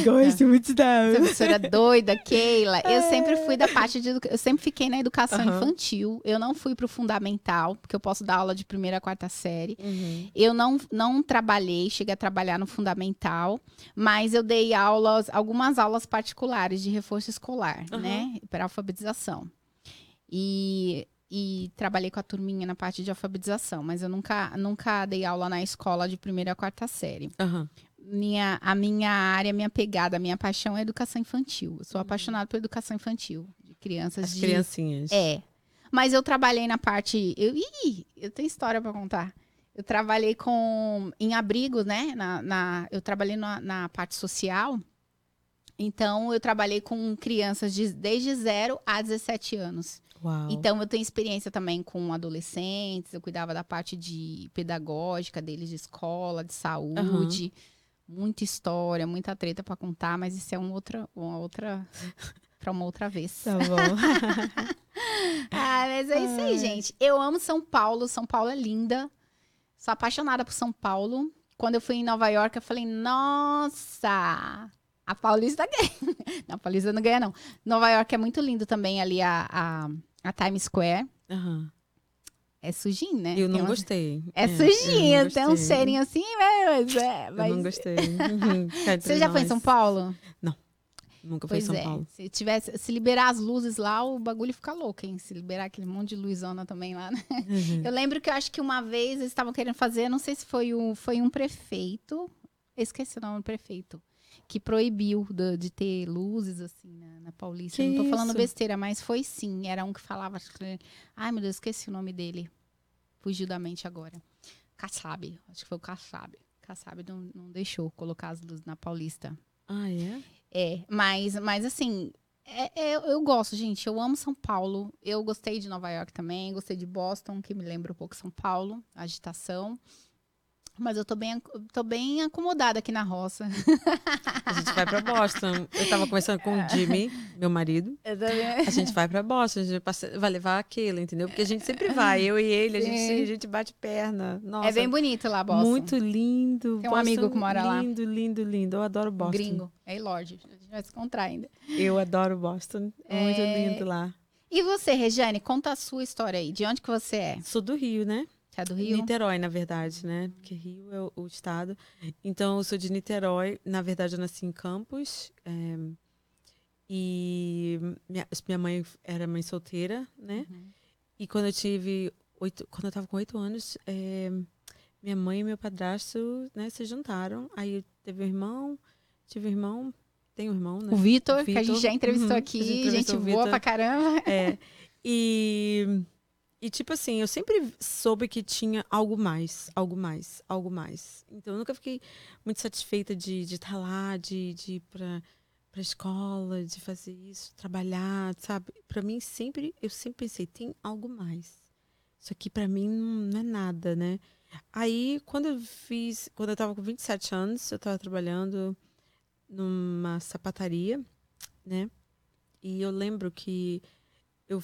gosto muito de dar Essa professora doida, Keila. Eu sempre fui da parte de. Eu sempre fiquei na educação Aham. infantil. Eu não fui pro fundamental, porque eu posso dar aula de primeira a quarta série. Uhum. Eu não, não trabalhei, cheguei a trabalhar no fundamental, mas eu dei aulas, algumas aulas particulares de reforço escolar, Aham. né? Para alfabetização. E, e trabalhei com a turminha na parte de alfabetização, mas eu nunca, nunca dei aula na escola de primeira a quarta série. Aham. Minha, a minha área, minha pegada, a minha paixão é educação infantil. Eu sou apaixonada por educação infantil, de crianças As de criancinhas. é. Mas eu trabalhei na parte. Eu, ih, eu tenho história pra contar. Eu trabalhei com em abrigos, né? Na, na- eu trabalhei na, na parte social. Então, eu trabalhei com crianças de, desde 0 a 17 anos. Uau. Então, eu tenho experiência também com adolescentes. Eu cuidava da parte de pedagógica deles, de escola, de saúde. Muita história, muita treta pra contar, mas isso é uma outra, uma outra, para uma outra vez. Tá bom. Ah, mas é isso aí, gente. Eu amo São Paulo. São Paulo é linda. Sou apaixonada por São Paulo. Quando eu fui em Nova York, eu falei, nossa, a Paulista ganha. Não, a Paulista não ganha, não. Nova York é muito lindo também ali, a, a, a Times Square. Aham. É sujinho, né? Eu não umas- gostei. É eu não sujinho, tem um cheirinho assim, mas... É, Eu mas... não gostei. Uhum. Você já foi em. São Paulo? Nunca fui em São é. Paulo. Se tivesse, se liberar as luzes lá, o bagulho fica louco, hein? Se liberar aquele monte de luzona também lá, né? Uhum. Eu lembro que eu acho que uma vez eles estavam querendo fazer, não sei se foi um, foi um prefeito, eu esqueci o nome do prefeito, que proibiu do- de ter luzes assim na, na Paulista. Que não tô falando isso? besteira, mas foi sim. Era um que falava. Ai, meu Deus, esqueci o nome dele. Fugiu da mente agora. Kassab. Acho que foi o Kassab. Kassab não, não deixou colocar as luzes na Paulista. Ah, é? É, mas, mas assim, é- é- eu, gosto, gente. Eu amo São Paulo. Eu gostei de Nova York também. Gostei de Boston, que me lembra um pouco São Paulo, agitação. Mas eu tô bem, tô bem acomodada aqui na roça. A gente vai pra Boston. Eu tava conversando com o Jimmy, meu marido. A gente vai pra Boston, a gente vai levar aquilo, entendeu? Porque a gente sempre vai, eu e ele, a gente, a gente bate perna. Nossa, É bem bonito lá, Boston. muito lindo. Tem um amigo que mora lá. Lindo, lindo, lindo. Eu adoro Boston. Gringo. É Lorde. A gente vai se encontrar ainda. Eu adoro Boston. É muito É. lindo lá. E você, Regiane, conta a sua história aí. De onde que você é? Sou do Rio, né? Você é do Rio? Niterói, na verdade, né? Porque Rio é o, o estado. Então, eu sou de Niterói. Na verdade, eu nasci em Campos. é, e minha, minha mãe era mãe solteira, né? Uhum. E quando eu tive oito, quando eu tava com oito anos, é, minha mãe e meu padrasto, né, se juntaram. Aí teve um irmão, tive um irmão, tenho um irmão, né? O Vitor, que a gente já entrevistou Uhum, aqui. a gente gente entrevistou boa pra caramba. É. E, e, tipo assim, eu sempre soube que tinha algo mais, algo mais, algo mais. Então, eu nunca fiquei muito satisfeita de estar lá, de, de ir pra, pra escola, de fazer isso, trabalhar, sabe? Pra mim, sempre, eu sempre pensei, tem algo mais. Isso aqui, pra mim, não é nada, né? Aí, quando eu fiz, quando eu tava com 27 anos, eu tava trabalhando numa sapataria, né? E eu lembro que eu.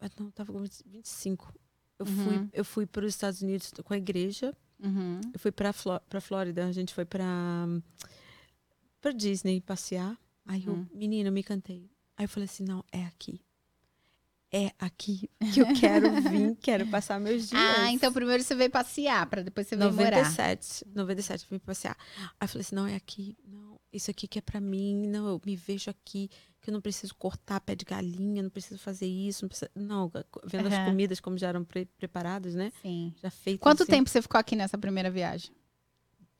Ah, Não, tava com 20 25. Eu fui, Uhum. eu fui para os Estados Unidos com a igreja. Uhum. Eu fui para para Flórida. A gente foi para para Disney passear. Aí Uhum. eu, menina, eu me cantei. Aí eu falei assim, não, é aqui. É aqui que eu quero vir, quero passar meus dias. Ah, então primeiro você veio passear, pra depois você veio morar. 97, 97, eu vim passear. Aí eu falei assim, não, é aqui, não, isso aqui que é pra mim, não, eu me vejo aqui, que eu não preciso cortar pé de galinha, não preciso fazer isso, não preciso, não, vendo as Aham. comidas como já eram pre- preparadas, né, Sim. já feitas Quanto assim, tempo você ficou aqui nessa primeira viagem?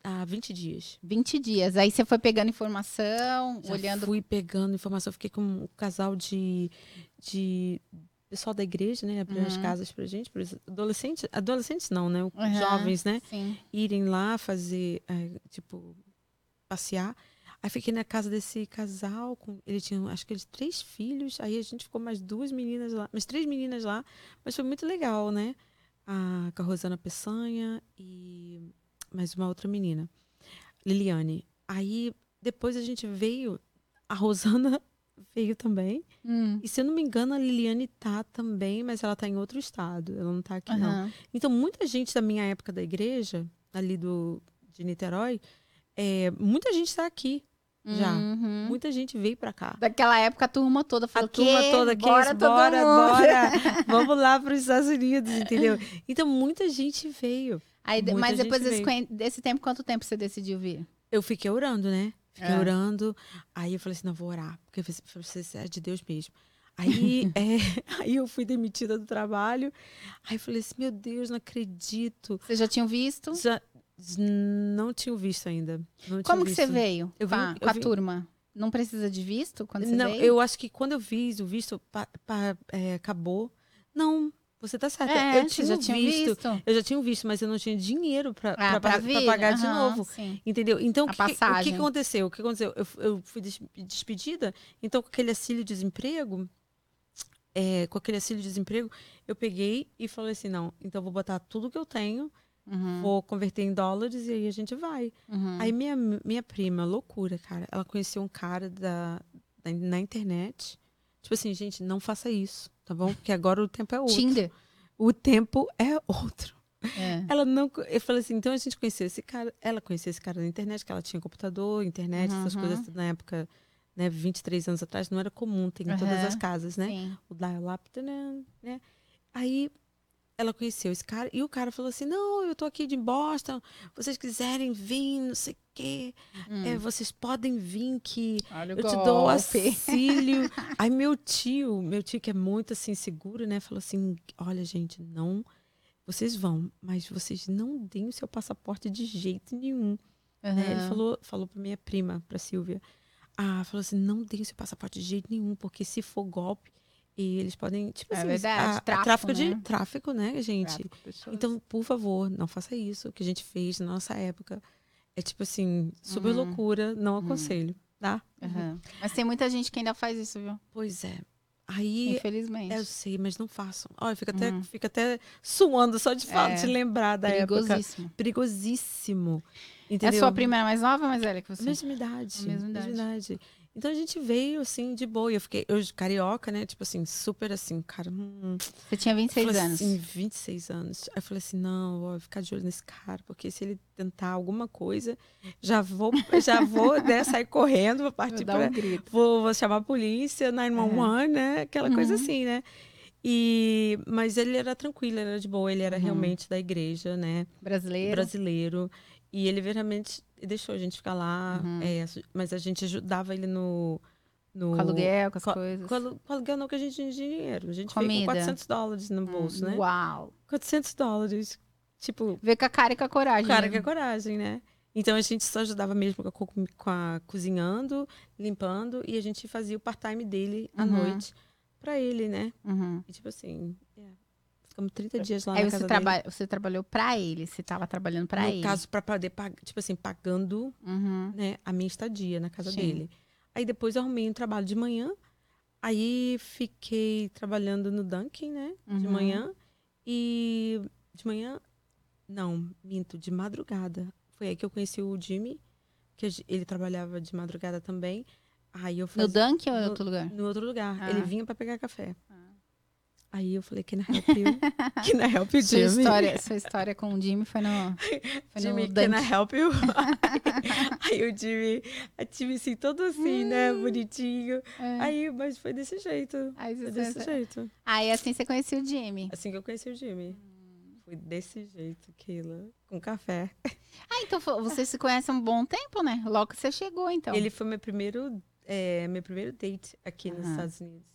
Ah, 20 dias. 20 dias. Aí você foi pegando informação, Já olhando. fui pegando informação, fiquei com um casal de, de pessoal da igreja, né, abriu as Uhum. casas pra gente, para adolescentes, adolescentes não, né, Aham. jovens, né, Sim. irem lá fazer, é, tipo, passear. Aí fiquei na casa desse casal, com, ele tinha, acho que ele três filhos, aí a gente ficou mais duas meninas lá, mais três meninas lá, mas foi muito legal, né? A, com a Rosana Peçanha e mais uma outra menina, Liliane. Aí depois a gente veio, a Rosana veio também, Hum. e se eu não me engano a Liliane tá também, mas ela tá em outro estado, ela não tá aqui não. Aham. Então, muita gente da minha época da igreja, ali do, de Niterói, é, muita gente está aqui. Já. Uhum. Muita gente veio para cá. Daquela época a turma toda A falou turma "Quê? toda aqui, bora, bora, mundo." bora, vamos lá para os Estados Unidos, entendeu? Então, muita gente veio. Aí, Muita mas depois desse, desse tempo, quanto tempo você decidiu vir? Eu fiquei orando, né? Fiquei É. orando. Aí eu falei assim, não, vou orar, porque você é de Deus mesmo. Aí, é, aí eu fui demitida do trabalho. Aí eu falei assim, meu Deus, não acredito. Vocês já tinham visto? Já não tinha visto ainda. Tinha Como que você visto. veio Eu com a, vim- eu com a vim- turma? Não precisa de visto quando você Não, veio? eu acho que quando eu vi o visto é, acabou. Não, você tá certa. É, eu tinha já tinham visto, visto? Eu já tinha visto, mas eu não tinha dinheiro para Ah, pagar de Aham, novo. sim. Entendeu? Então, que, o que aconteceu? O que aconteceu? Eu, eu fui des- despedida, então com aquele auxílio-desemprego, é, com aquele auxílio-desemprego, eu peguei e falei assim, não, então eu vou botar tudo que eu tenho, Uhum, vou converter em dólares e aí a gente vai. uhum. Aí minha, minha prima, loucura, cara, ela conheceu um cara da, da- na internet. Tipo assim, gente, não faça isso, tá bom? Porque agora o tempo é outro. Tinder? O tempo é outro. É. Ela não. Eu falei assim, então a gente conheceu esse cara. Ela conhecia esse cara na internet, que ela tinha computador, internet, essas Uhum. coisas tudo na época, né, 23 anos atrás, não era comum ter em todas as casas, né? Sim. O dial-up, né? Aí ela conheceu esse cara e o cara falou assim: Não, eu tô aqui de Boston, vocês quiserem vir, não sei o quê, Hum. é, vocês podem vir que Olha eu te dou auxílio. Aí meu tio, meu tio que é muito assim seguro, né, falou assim: "Olha, gente, não, vocês vão, mas vocês não deem o seu passaporte de jeito nenhum. né? Ele falou, falou pra minha prima, pra Silvia. Ah, falou assim: não dê o seu passaporte de jeito nenhum, porque se for golpe, e eles podem. Tipo É assim, verdade, a- a tráfico, tráfico de né? tráfico, né, gente? Tráfico. Então, por favor, não faça isso que a gente fez na nossa época. É tipo assim, super Uhum. loucura, não aconselho, tá? Aham. Mas tem muita gente que ainda faz isso, viu? Pois é. Aí Infelizmente. eu sei, mas não façam. Olha, fica até, Uhum. fica até suando só de falar, É. de lembrar da época. Perigosíssimo. Perigosíssimo. É Entendeu? sua prima era mais nova ou mais velha que você? Mesma idade. Mesma idade. idade. Então a gente veio assim de boa. Eu fiquei, eu carioca, né? Tipo assim, super assim, cara. Hum, Você tinha 26 falei anos. Assim, 26 anos. Aí eu falei assim: não, vou ficar de olho nesse cara, porque se ele tentar alguma coisa, já vou, já vou né, sair correndo, vou Vou partir dar pra, um vou, vou chamar a polícia, 911, né? Aquela coisa Uhum. assim, né? E, mas ele era tranquilo, ele era de boa, ele era Uhum. realmente da igreja, né? Brasileiro. brasileiro. E ele realmente deixou a gente ficar lá, Uhum. é, mas a gente ajudava ele no. no Com aluguel, com as co- coisas. Com, alu- com aluguel não, que a gente tinha dinheiro. A gente veio Comida. com 400 dólares no bolso, né? Uau. 400 dólares. Tipo, Vê com a cara e com a coragem. cara, né? que é coragem, né? Então a gente só ajudava mesmo com a, co- com a cozinhando, limpando, e a gente fazia o part-time dele à Uhum. noite pra ele, né? Uhum. E tipo assim, ficamos 30 dias lá Aí na você, casa traba... você trabalhou pra ele, você tava trabalhando pra dele. No ele. caso, pra poder pagar, tipo assim, pagando Uhum. né, a minha estadia na casa Sim. dele. Aí depois eu arrumei um trabalho de manhã. Aí fiquei trabalhando no Dunkin', né? De Uhum. manhã. E de manhã, não, minto, de madrugada. Foi aí que eu conheci o Jimmy, que ele trabalhava de madrugada também. Aí eu No fazia Dunk ou em no- outro lugar? no outro lugar. Ah. Ele vinha pra pegar café. Aí eu falei, can I help you? can I help you, Sua Jimmy? história, sua história com o Jimmy foi no, foi Jimmy, no can. I help you? aí o Jimmy, a Jimmy assim, todo assim, né? Bonitinho. É. Aí, mas foi desse jeito. Aí, Foi desse jeito. Aí assim você conhecia o Jimmy. Assim que eu conheci o Jimmy. Foi desse jeito, Keila. Com café. Ah, então vocês se conhecem há um bom tempo, né? Logo que você chegou, então. Ele foi meu primeiro, é, meu primeiro date aqui nos. Estados Unidos.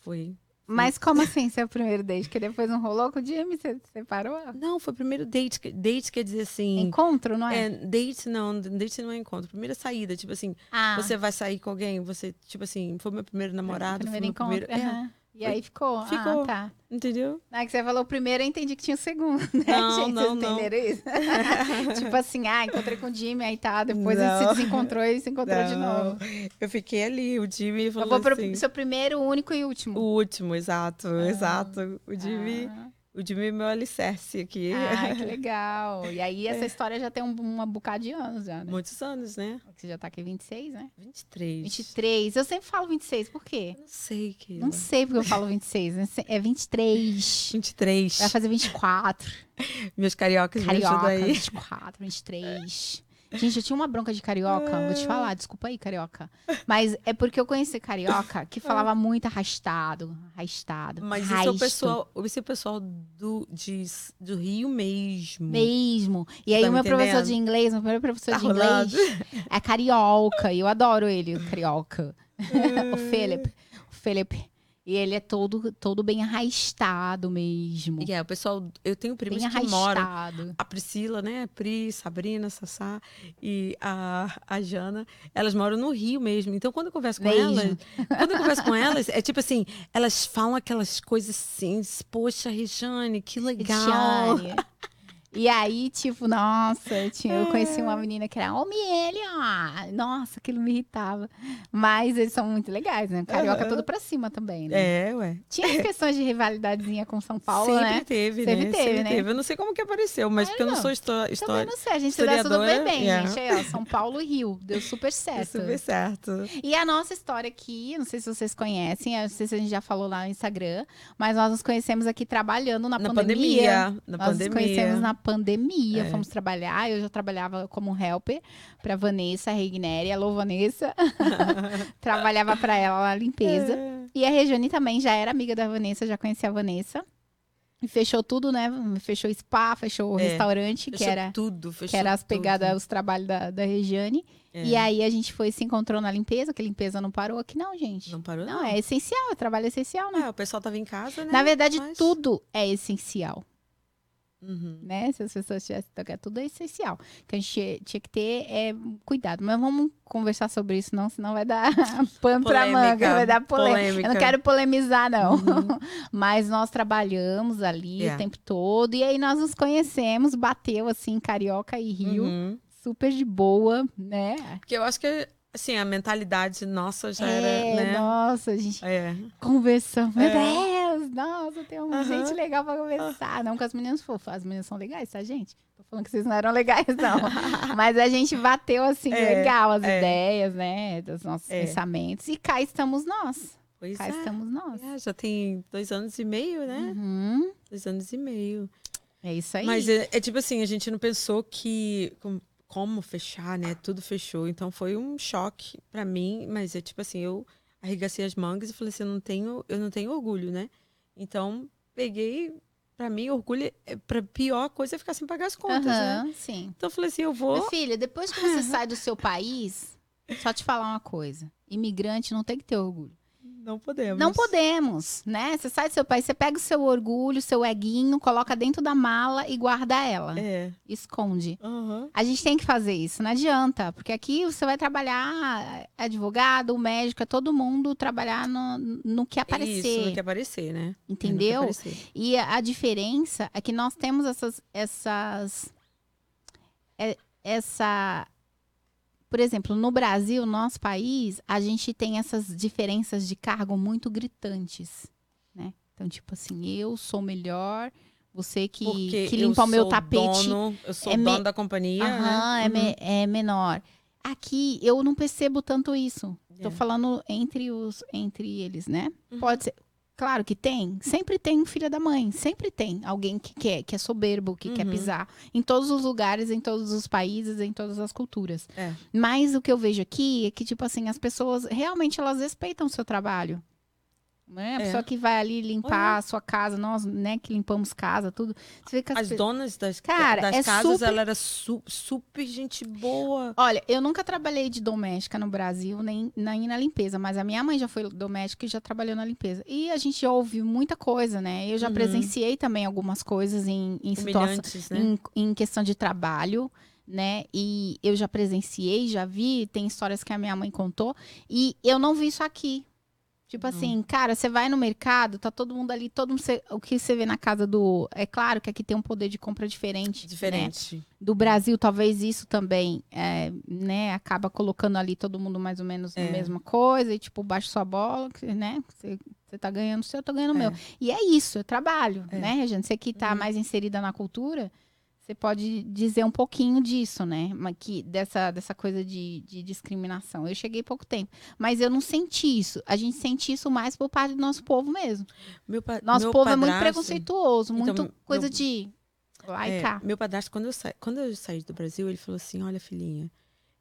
Foi. Mas como assim seu primeiro date? Que depois não rolou com o Jimmy? Você separou? Não, foi o primeiro date. que- Date quer dizer assim. Encontro, não é? É, date não, date não é encontro. Primeira saída, tipo assim, ah, você vai sair com alguém, você, tipo assim, foi meu primeiro namorado, primeiro foi meu encontro. primeiro. É, aham. E aí ficou. Ficou. Ah, tá. entendeu? Na que você falou primeiro, eu entendi que tinha o segundo, né, Não, gente? não, Vocês não. entenderam isso? tipo assim, ah, encontrei com o Jimmy, aí tá. Depois ele Não. se desencontrou e se encontrou de Não. novo. Eu fiquei ali, o Jimmy Eu falou vou pro assim. seu primeiro, único e O último. último, exato, exato. O Jimmy, Ah, o Jimmy é meu alicerce aqui. ah, que legal. E aí essa história já tem um, uma bocada de anos já, né? Muitos anos, né? Você já tá aqui 26, né? 23. 23. Eu sempre falo 26, por quê? Eu Não sei, que. Não sei porque eu falo 26. né? É 23. 23. Vai fazer 24. Meus cariocas me ajudam Carioca, aí. 24, 23. Gente, eu tinha uma bronca de carioca, vou te falar, desculpa aí, carioca. Mas é porque eu conheci carioca que falava muito arrastado, arrastado. Mas isso é o pessoal, esse é o pessoal do, de, do Rio mesmo. Mesmo. E aí, Tá o me meu professor de inglês, meu primeiro professor Tá de inglês rolando? é carioca. E eu adoro ele, o carioca. o Philip. O Philip. E ele é todo, todo bem arrastado mesmo. E é, o pessoal, eu tenho primos Bem que moram. arrastado. A Priscila, né? Pri, Sabrina, Sassá e a, a Jana, elas moram no Rio mesmo. Então, quando eu converso com Mesmo. elas, quando eu converso com elas, é tipo assim, elas falam aquelas coisas assim, poxa, Rejane, que legal. Tiane. E aí, tipo, nossa, eu, tinha, eu conheci uma menina que era homem ele, ó. Nossa, aquilo me irritava. Mas eles são muito legais, né? Carioca Aham. todo pra cima também, né? É, ué. Tinha as questões de rivalidadezinha com São Paulo, Sempre né? teve, Sempre né? teve, né? Eu não sei como que apareceu, mas porque eu não sou histó- Também história. não sei, a gente se dá tudo historiadora, bem, yeah. gente. Aí, ó, São Paulo e Rio. Deu super certo. Super certo. E a nossa história aqui, não sei se vocês conhecem, não sei se a gente já falou lá no Instagram, mas nós nos conhecemos aqui trabalhando na, Na pandemia. pandemia. Na Nós nos pandemia. conhecemos na pandemia, É. fomos trabalhar. Eu já trabalhava como helper para Vanessa Regneri, alô Vanessa. Trabalhava para ela na limpeza. É. E a Regiane também já era amiga da Vanessa, já conhecia a Vanessa. E fechou tudo, né? Fechou o spa, fechou o É. restaurante, que era, tudo, fechou que era as tudo. pegadas, os trabalhos da, da Regiane. É. E aí a gente foi se encontrou na limpeza, que a limpeza não parou aqui, não, gente. Não parou, Não, é essencial, é trabalho essencial, né? É, o pessoal tava em casa, né? Na verdade, Mas- tudo é essencial. Uhum. né? Se as pessoas tivessem tocar, tudo é essencial. Que a gente tinha que ter é, cuidado. Mas vamos conversar sobre isso, não, senão vai dar pano pra manga, vai dar polêmica. Eu polêmica. não quero polemizar, não. Uhum. Mas nós trabalhamos ali Yeah. o tempo todo, e aí nós nos conhecemos, bateu assim, Carioca e Rio, Uhum. super de boa, né? Porque eu acho que, assim, a mentalidade nossa já é, era, né? nossa, a gente É. conversando. Meu É. Deus, nossa, tem gente legal pra conversar. Não com as meninas fofas. As meninas são legais, tá, gente? Tô falando que vocês não eram legais, não. Mas a gente bateu, assim, É, legal as é. ideias, né? Dos nossos É. pensamentos. E cá estamos nós. Pois Cá é. estamos nós. É, já tem dois anos e meio, né? Uhum. Dois anos e meio. É isso aí. Mas é, é tipo assim, a gente não pensou que com- como fechar, né? Tudo fechou. Então foi um choque pra mim, mas é tipo assim, eu arregacei as mangas e falei assim, eu não tenho, eu não tenho orgulho, né? Então peguei, pra mim, orgulho, é pra pior coisa é ficar sem pagar as contas, né? Aham, sim. Então eu falei assim, eu vou. Meu filho, depois que você sai do seu país, só te falar uma coisa. Imigrante não tem que ter orgulho. Não podemos. Não podemos, né? Você sai do seu país, você pega o seu orgulho, seu eguinho, coloca dentro da mala e guarda ela. É. Esconde. Aham. A gente tem que fazer isso, não adianta. Porque aqui você vai trabalhar, é advogado, médico, é todo mundo trabalhar no, no que aparecer. Isso, não quer aparecer, né? É, Entendeu? aparecer. E a a diferença é que nós temos essas. essas é- essa. Por exemplo, no Brasil, nosso país, a gente tem essas diferenças de cargo muito gritantes, né? Então, tipo assim, eu sou melhor, você que, Porque que limpa o meu tapete Dono, eu sou é me- dono da companhia, Aham, né? é, me- é menor. Aqui eu não percebo tanto isso. Tô É. falando entre os entre eles, né? Uhum. Pode ser. Claro que tem. Sempre tem um filho da mãe. Sempre tem alguém que quer, que é soberbo, que quer Uhum. pisar. Em todos os lugares, em todos os países, em todas as culturas. É. Mas o que eu vejo aqui é que, tipo assim, as pessoas realmente elas respeitam o seu trabalho. Né? A É. pessoa que vai ali limpar a sua casa, nós, né, que limpamos casa, tudo. Você vê que as As pe- donas das, Cara, das é casas, super- ela era su- super gente boa. Olha, eu nunca trabalhei de doméstica no Brasil, nem, nem na limpeza, mas a minha mãe já foi doméstica e já trabalhou na limpeza. E a gente já ouve muita coisa, né? Eu já Uhum. presenciei também algumas coisas em, em situação, Humilhantes, né? em, em questão de trabalho, né? E eu já presenciei, já vi, tem histórias que a minha mãe contou, e eu não vi isso aqui. Tipo Não. assim, cara, você vai no mercado, tá todo mundo ali, todo mundo, cê- o que você vê na casa do. É claro que aqui tem um poder de compra diferente. né? Diferente. do Brasil, talvez isso também, é, né, acaba colocando ali todo mundo mais ou menos É. na mesma coisa, e tipo, baixa sua bola, né, você, tá ganhando o seu, eu tô ganhando o meu. É. E é isso, é trabalho, É. né, gente? Você que tá Uhum. mais inserida na cultura, você pode dizer um pouquinho disso, né, que, dessa, dessa coisa de, de discriminação. Eu cheguei pouco tempo, mas eu não senti isso. A gente sente isso mais por parte do nosso povo mesmo. Meu, Nosso meu povo é muito padrasto- preconceituoso, Então, muito meu- coisa de lá e É, cá. meu padrasto, quando eu, sa... quando eu saí do Brasil, ele falou assim: Olha, filhinha,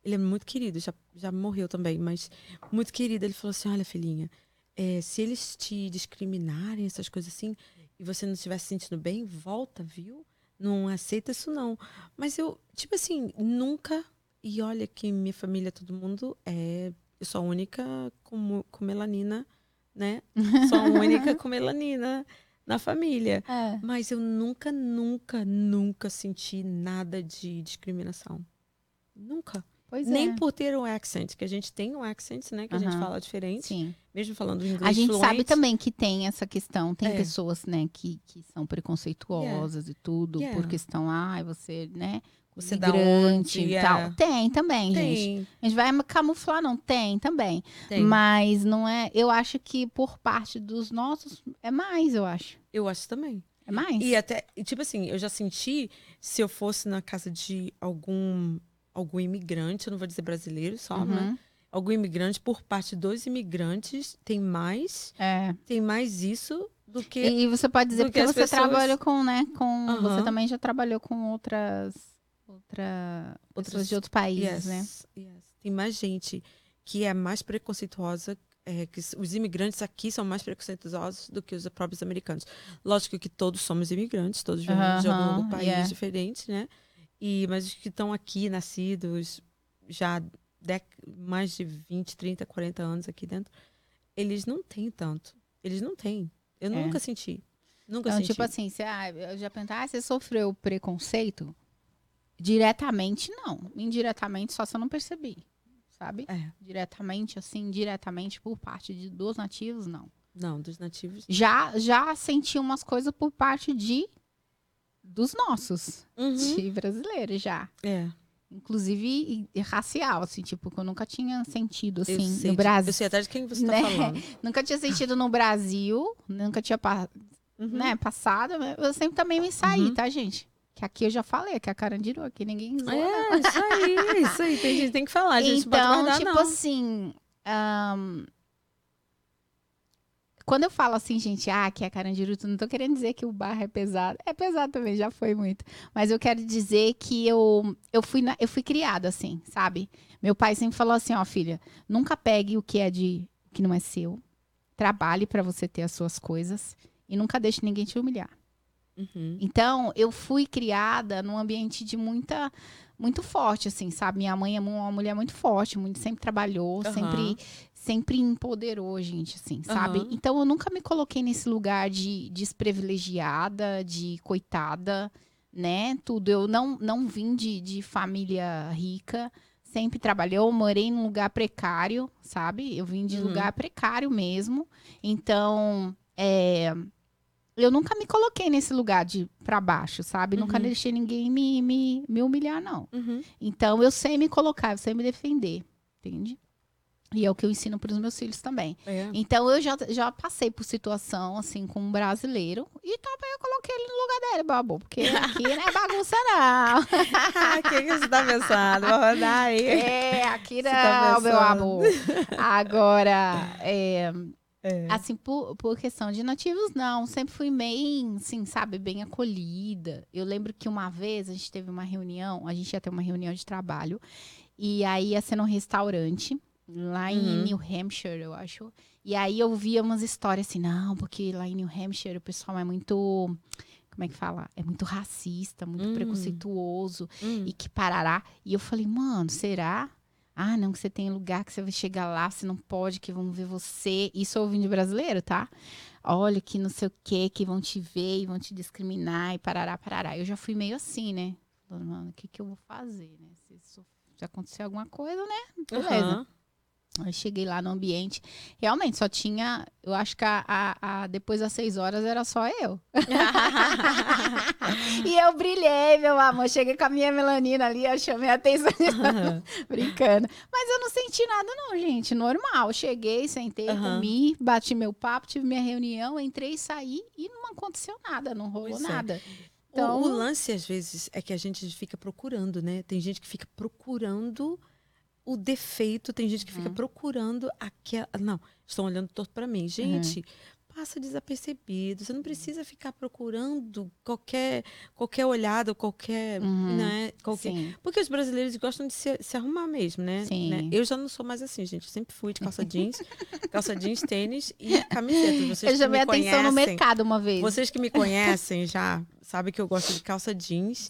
ele é muito querido, já, já morreu também, mas muito querido. Ele falou assim: Olha, filhinha, é, se eles te discriminarem, essas coisas assim, e você não estiver se sentindo bem, volta, viu? Não aceita isso, não. Mas eu, tipo assim, nunca. E olha que minha família, todo mundo é. Eu sou a única com, com melanina, né? Sou a única com melanina na família. É. Mas eu nunca, nunca, nunca senti nada de discriminação. Nunca. Pois Nem é. por ter um accent, que a gente tem um accent, né? Que a gente fala diferente. Sim. Mesmo falando inglês A gente fluente. sabe também que tem essa questão, tem É. pessoas, né, que, que são preconceituosas e tudo, Yeah. por questão, ai, você, né, Você onde, e tal. Tem também, gente. Tem, A gente vai camuflar, não tem também. tem. Mas não é, eu acho que por parte dos nossos, é mais, eu acho. Eu acho também. É mais. E até, tipo assim, eu já senti, se eu fosse na casa de algum algum imigrante, eu não vou dizer brasileiro só, né? Uhum. Algum imigrante, por parte dos imigrantes, tem mais, É. tem mais isso do que E você pode dizer porque você pessoas- trabalhou com, né, com, você Aham. também já trabalhou com outras, outra, Outras- pessoas de outros países, Yes, né? yes. Tem mais gente que é mais preconceituosa, é, que os imigrantes aqui são mais preconceituosos do que os próprios americanos. Lógico que todos somos imigrantes, todos viemos de algum país yeah. diferente, né? E, mas os que estão aqui, nascidos já dec- mais de 20, 30, 40 anos aqui dentro, eles não têm tanto. Eles não têm. Eu É. nunca senti. Nunca Então, senti. tipo assim, você, ah, eu já perguntei, ah, você sofreu preconceito? Diretamente, não. Indiretamente, só se eu não percebi, sabe? É. Diretamente, assim, diretamente por parte de, dos nativos, não. Não, dos nativos. Já, já senti umas coisas por parte de dos nossos, Uhum. de brasileiros, já. É. Inclusive racial, assim, tipo, que eu nunca tinha sentido, Eu assim, sei no Brasil. Eu sei até de quem você Né? tá falando. Nunca tinha sentido no Brasil, nunca tinha Uhum. né, passado. Eu sempre também me saí, Uhum. tá, gente? Que aqui eu já falei, que é a Carandiru, aqui ninguém zoa. É, isso aí, isso aí. Tem tem que falar, a gente então, tipo não. assim. ahn, Quando eu falo assim, gente, ah, que é Carandiru, não tô querendo dizer que o barro é pesado. É pesado também, já foi muito. Mas eu quero dizer que eu, eu, fui, na- eu fui criada assim, sabe? Meu pai sempre falou assim, ó, filha, nunca pegue o que é de que não é seu. Trabalhe pra você ter as suas coisas e nunca deixe ninguém te humilhar. Uhum. Então, eu fui criada num ambiente de muita muito forte assim, sabe? Minha mãe é uma mulher muito forte, muito sempre trabalhou, Aham. sempre sempre empoderou gente assim, sabe? Aham. Então, eu nunca me coloquei nesse lugar de desprivilegiada, de coitada, né? Tudo eu não não vim de, de família rica, sempre trabalhou, morei num lugar precário, sabe? Eu vim de Uhum. lugar precário mesmo. Então, é, eu nunca me coloquei nesse lugar de pra baixo, sabe? Nunca Uhum. deixei ninguém me, me, me humilhar, não. Uhum. Então, eu sei me colocar, eu sei me defender, entende? E é o que eu ensino para os meus filhos também. É. Então, eu já, já passei por situação, assim, com um brasileiro. E também eu coloquei ele no lugar dele, babu. Porque aqui não é bagunça, não. Ah, o que, você tá pensando? Vou rodar aí. É, aqui não, Você tá meu amor. Agora, é, É. Assim, por, por questão de nativos, não. Sempre fui bem, assim, sabe, bem acolhida. Eu lembro que uma vez a gente teve uma reunião, a gente ia ter uma reunião de trabalho, e aí ia ser num restaurante, lá em Uhum. New Hampshire, eu acho. E aí eu via umas histórias assim, não, porque lá em New Hampshire o pessoal é muito. Como é que fala? É muito racista, muito Hum. preconceituoso Hum. e que parará. E eu falei, mano, será? Ah, não, que você tem lugar que você vai chegar lá, você não pode, que vão ver você. Isso ouvindo de brasileiro, tá? Olha, que não sei o quê, que vão te ver e vão te discriminar e parará, parará. Eu já fui meio assim, né? Falando, mano, o que, que eu vou fazer, né? Se, isso- se acontecer alguma coisa, né? Beleza. Aham. Aí cheguei lá no ambiente. Realmente, só tinha. Eu acho que a, a- a- depois das seis horas era só eu. e eu brilhei, meu amor. Cheguei com a minha melanina ali, eu chamei a atenção. Brincando. Mas eu não senti nada, não, gente. Normal. Cheguei, sentei, Aham. comi, bati meu papo, tive minha reunião, entrei, saí e não aconteceu nada, não rolou Pois é. nada. O- Então- o, lance, às vezes, é que a gente fica procurando, né? Tem gente que fica procurando o defeito, tem gente que fica Uhum. procurando aquela. Não, estão olhando torto pra mim. Gente, passa desapercebido. Você não precisa ficar procurando qualquer, qualquer olhada, qualquer. Uhum. Né? qualquer... Sim. Porque os brasileiros gostam de se, se arrumar mesmo, né? Sim. Né? Eu já não sou mais assim, gente. Eu sempre fui de calça jeans, calça jeans, tênis e camiseta. Vocês Eu chamei me atenção no conhecem- mercado uma vez. vocês que me conhecem já sabem que eu gosto de calça jeans,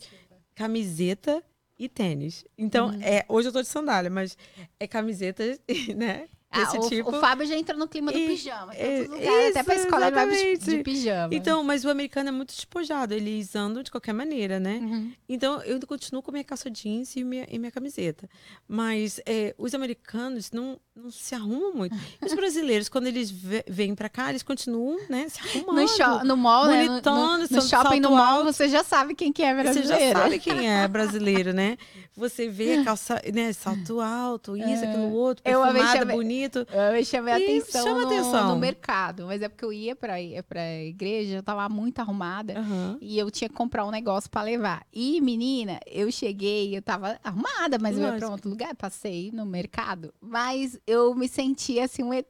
camiseta e tênis. Então, Uhum. é, hoje eu tô de sandália, mas é camiseta, né? Ah, Desse o, tipo. o Fábio já entrou no clima do E- pijama. Em é, todos os lugares, até pra escola ele vai de, de pijama. Então, mas o americano é muito despojado, eles andam de qualquer maneira, né? Uhum. Então, eu continuo com minha calça jeans e minha, e minha camiseta. Mas é, os americanos não, não se arrumam muito. E os brasileiros, quando eles vêm pra cá, eles continuam, né, se arrumando. No, no mall, né? No, no, no shopping, no mall, alto. você já sabe quem que é Você brasileiro. já sabe quem é brasileiro, né? Você vê a calça, né, salto alto, isso, aquilo outro, Eu uma vez perfumada, chamei- bonito. Eu chamei a atenção, chama no, atenção. no mercado. Mas é porque eu ia pra, pra igreja, eu tava muito arrumada. Aham. E eu tinha que comprar um negócio pra levar. E, menina, eu cheguei, eu tava arrumada, mas eu ia pra Lógico. outro lugar, passei no mercado. Mas eu me sentia assim, um ET.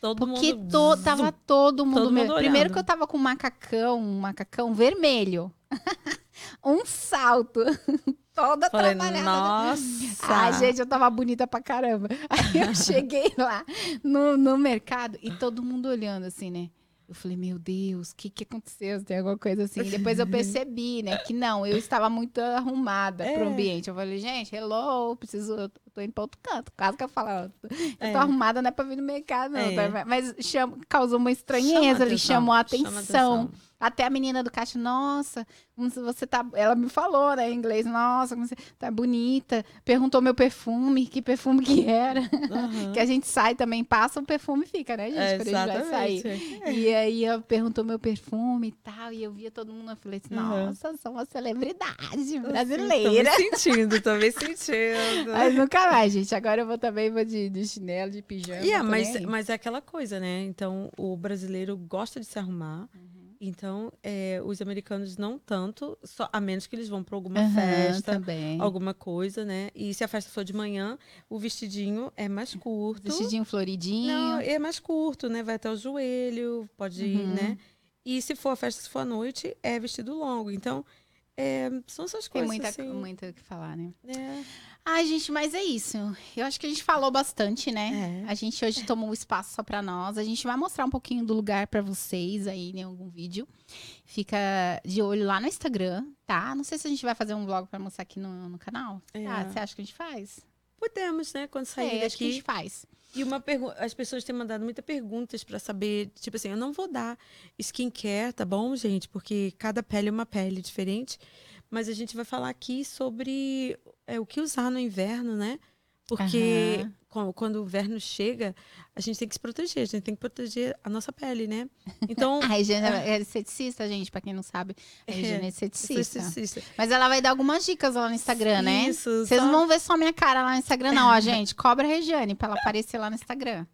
Todo Porque mundo. to, tava todo mundo. Todo me- mundo Primeiro que eu tava com um macacão, um macacão vermelho. um salto. Toda Falei, trabalhada. nossa. Ai, gente, eu tava bonita pra caramba. Aí eu cheguei lá no, no mercado e todo mundo olhando assim, né? Eu falei, meu Deus, o que, que aconteceu? Tem alguma coisa assim. Depois eu percebi, né? Que não, eu estava muito arrumada pro É. ambiente. Eu falei, gente, hello, preciso, eu tô indo pra outro canto. Quase que eu falo, eu É. tô arrumada, não é pra vir no mercado, não. É. tá? Mas chama, causou uma Chama estranheza, ele atenção, chamou a chama atenção. Até a menina do caixa, nossa, você tá. Ela me falou, né, em inglês, nossa, como você tá bonita. Perguntou meu perfume, que perfume que era. Uhum. que a gente sai também, passa o perfume e fica, né, gente? É, quando a gente vai sair. E aí ela perguntou meu perfume e tal. E eu via todo mundo, eu falei assim, nossa, uhum. sou uma celebridade brasileira. Tô me sentindo, tô me sentindo. Mas nunca mais, gente. Agora eu vou também vou de, de chinelo, de pijama. Yeah, mas, mas é aquela coisa, né? Então, o brasileiro gosta de se arrumar. Uhum. Então, é, os americanos não tanto, só, a menos que eles vão para alguma uhum, festa, também. alguma coisa, né? E se a festa for de manhã, o vestidinho é mais curto. Vestidinho floridinho. Não, é mais curto, né? Vai até o joelho, pode uhum. ir, né? E se for a festa, se for à noite, é vestido longo. Então, é, são essas coisas. Tem muita, assim. muita que falar, né? É. Ai, gente, mas é isso. Eu acho que a gente falou bastante, né? É. A gente hoje tomou um espaço só para nós. A gente vai mostrar um pouquinho do lugar para vocês aí em algum vídeo. Fica de olho lá no Instagram, tá? Não sei se a gente vai fazer um vlog para mostrar aqui no, no canal. É. Ah, você acha que a gente faz? Podemos, né? Quando sair é, daqui. Acho que a gente faz. E uma pergunta, as pessoas têm mandado muitas perguntas para saber, tipo assim, eu não vou dar skincare, tá bom, gente? Porque cada pele é uma pele diferente mas a gente vai falar aqui sobre é, o que usar no inverno, né? Porque uhum. quando o inverno chega, a gente tem que se proteger, a gente tem que proteger a nossa pele, né? Então. a Regiane é ceticista, gente, pra quem não sabe. A Regiane é, é ceticista. ceticista. Mas ela vai dar algumas dicas lá no Instagram, né? Isso. Vocês só... não vão ver só minha cara lá no Instagram, não, ó, gente. Cobra a Regiane pra ela aparecer lá no Instagram.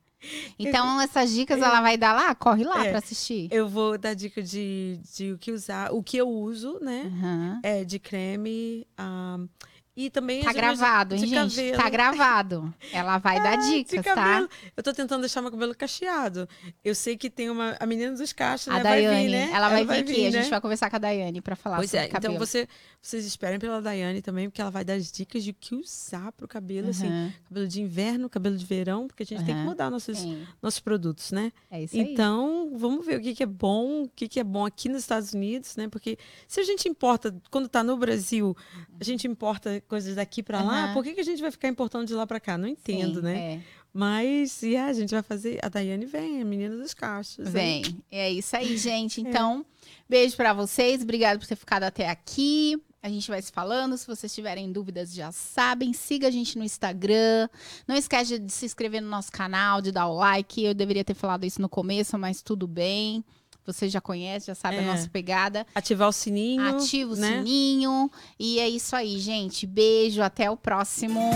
Então, essas dicas ela vai dar lá? Corre lá é, para assistir. Eu vou dar dica de, de o que usar, o que eu uso, né? Uhum. É, de creme. Um, e também. Tá gravado, hein, gente? Cabelo. Tá gravado. Ela vai dar dicas, tá? Eu tô tentando deixar meu cabelo cacheado. Eu sei que tem uma. A menina dos cachos, a né? Daiane, vai vir, né? Ela, ela vai, vir aqui. Né? A gente vai conversar com a Daiane pra falar pois sobre é, então cabelo. Então você, vocês esperem pela Daiane também, porque ela vai dar as dicas de o que usar pro cabelo, uhum. assim. Cabelo de inverno, cabelo de verão, porque a gente uhum. tem que mudar nossos, nossos produtos, né? É isso aí. Então, vamos ver o que, que é bom, o que, que é bom aqui nos Estados Unidos, né? Porque se a gente importa, quando tá no Brasil, a gente importa coisas daqui pra lá, por que, que a gente vai ficar importando de lá para cá? Não entendo, Sim, né? É. Mas, e yeah, a gente vai fazer. A Daiane vem, a menina dos cachos. Vem. Hein? É isso aí, gente. É. Então, é. beijo para vocês. Obrigada por ter ficado até aqui. A gente vai se falando. Se vocês tiverem dúvidas, já sabem. Siga a gente no Instagram. Não esquece de se inscrever no nosso canal, de dar o like. Eu deveria ter falado isso no começo, mas tudo bem. Você já conhece, já sabe é. a nossa pegada. Ativar o sininho. Ativa o né? sininho. E é isso aí, gente. Beijo, até o próximo.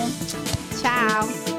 Tchau.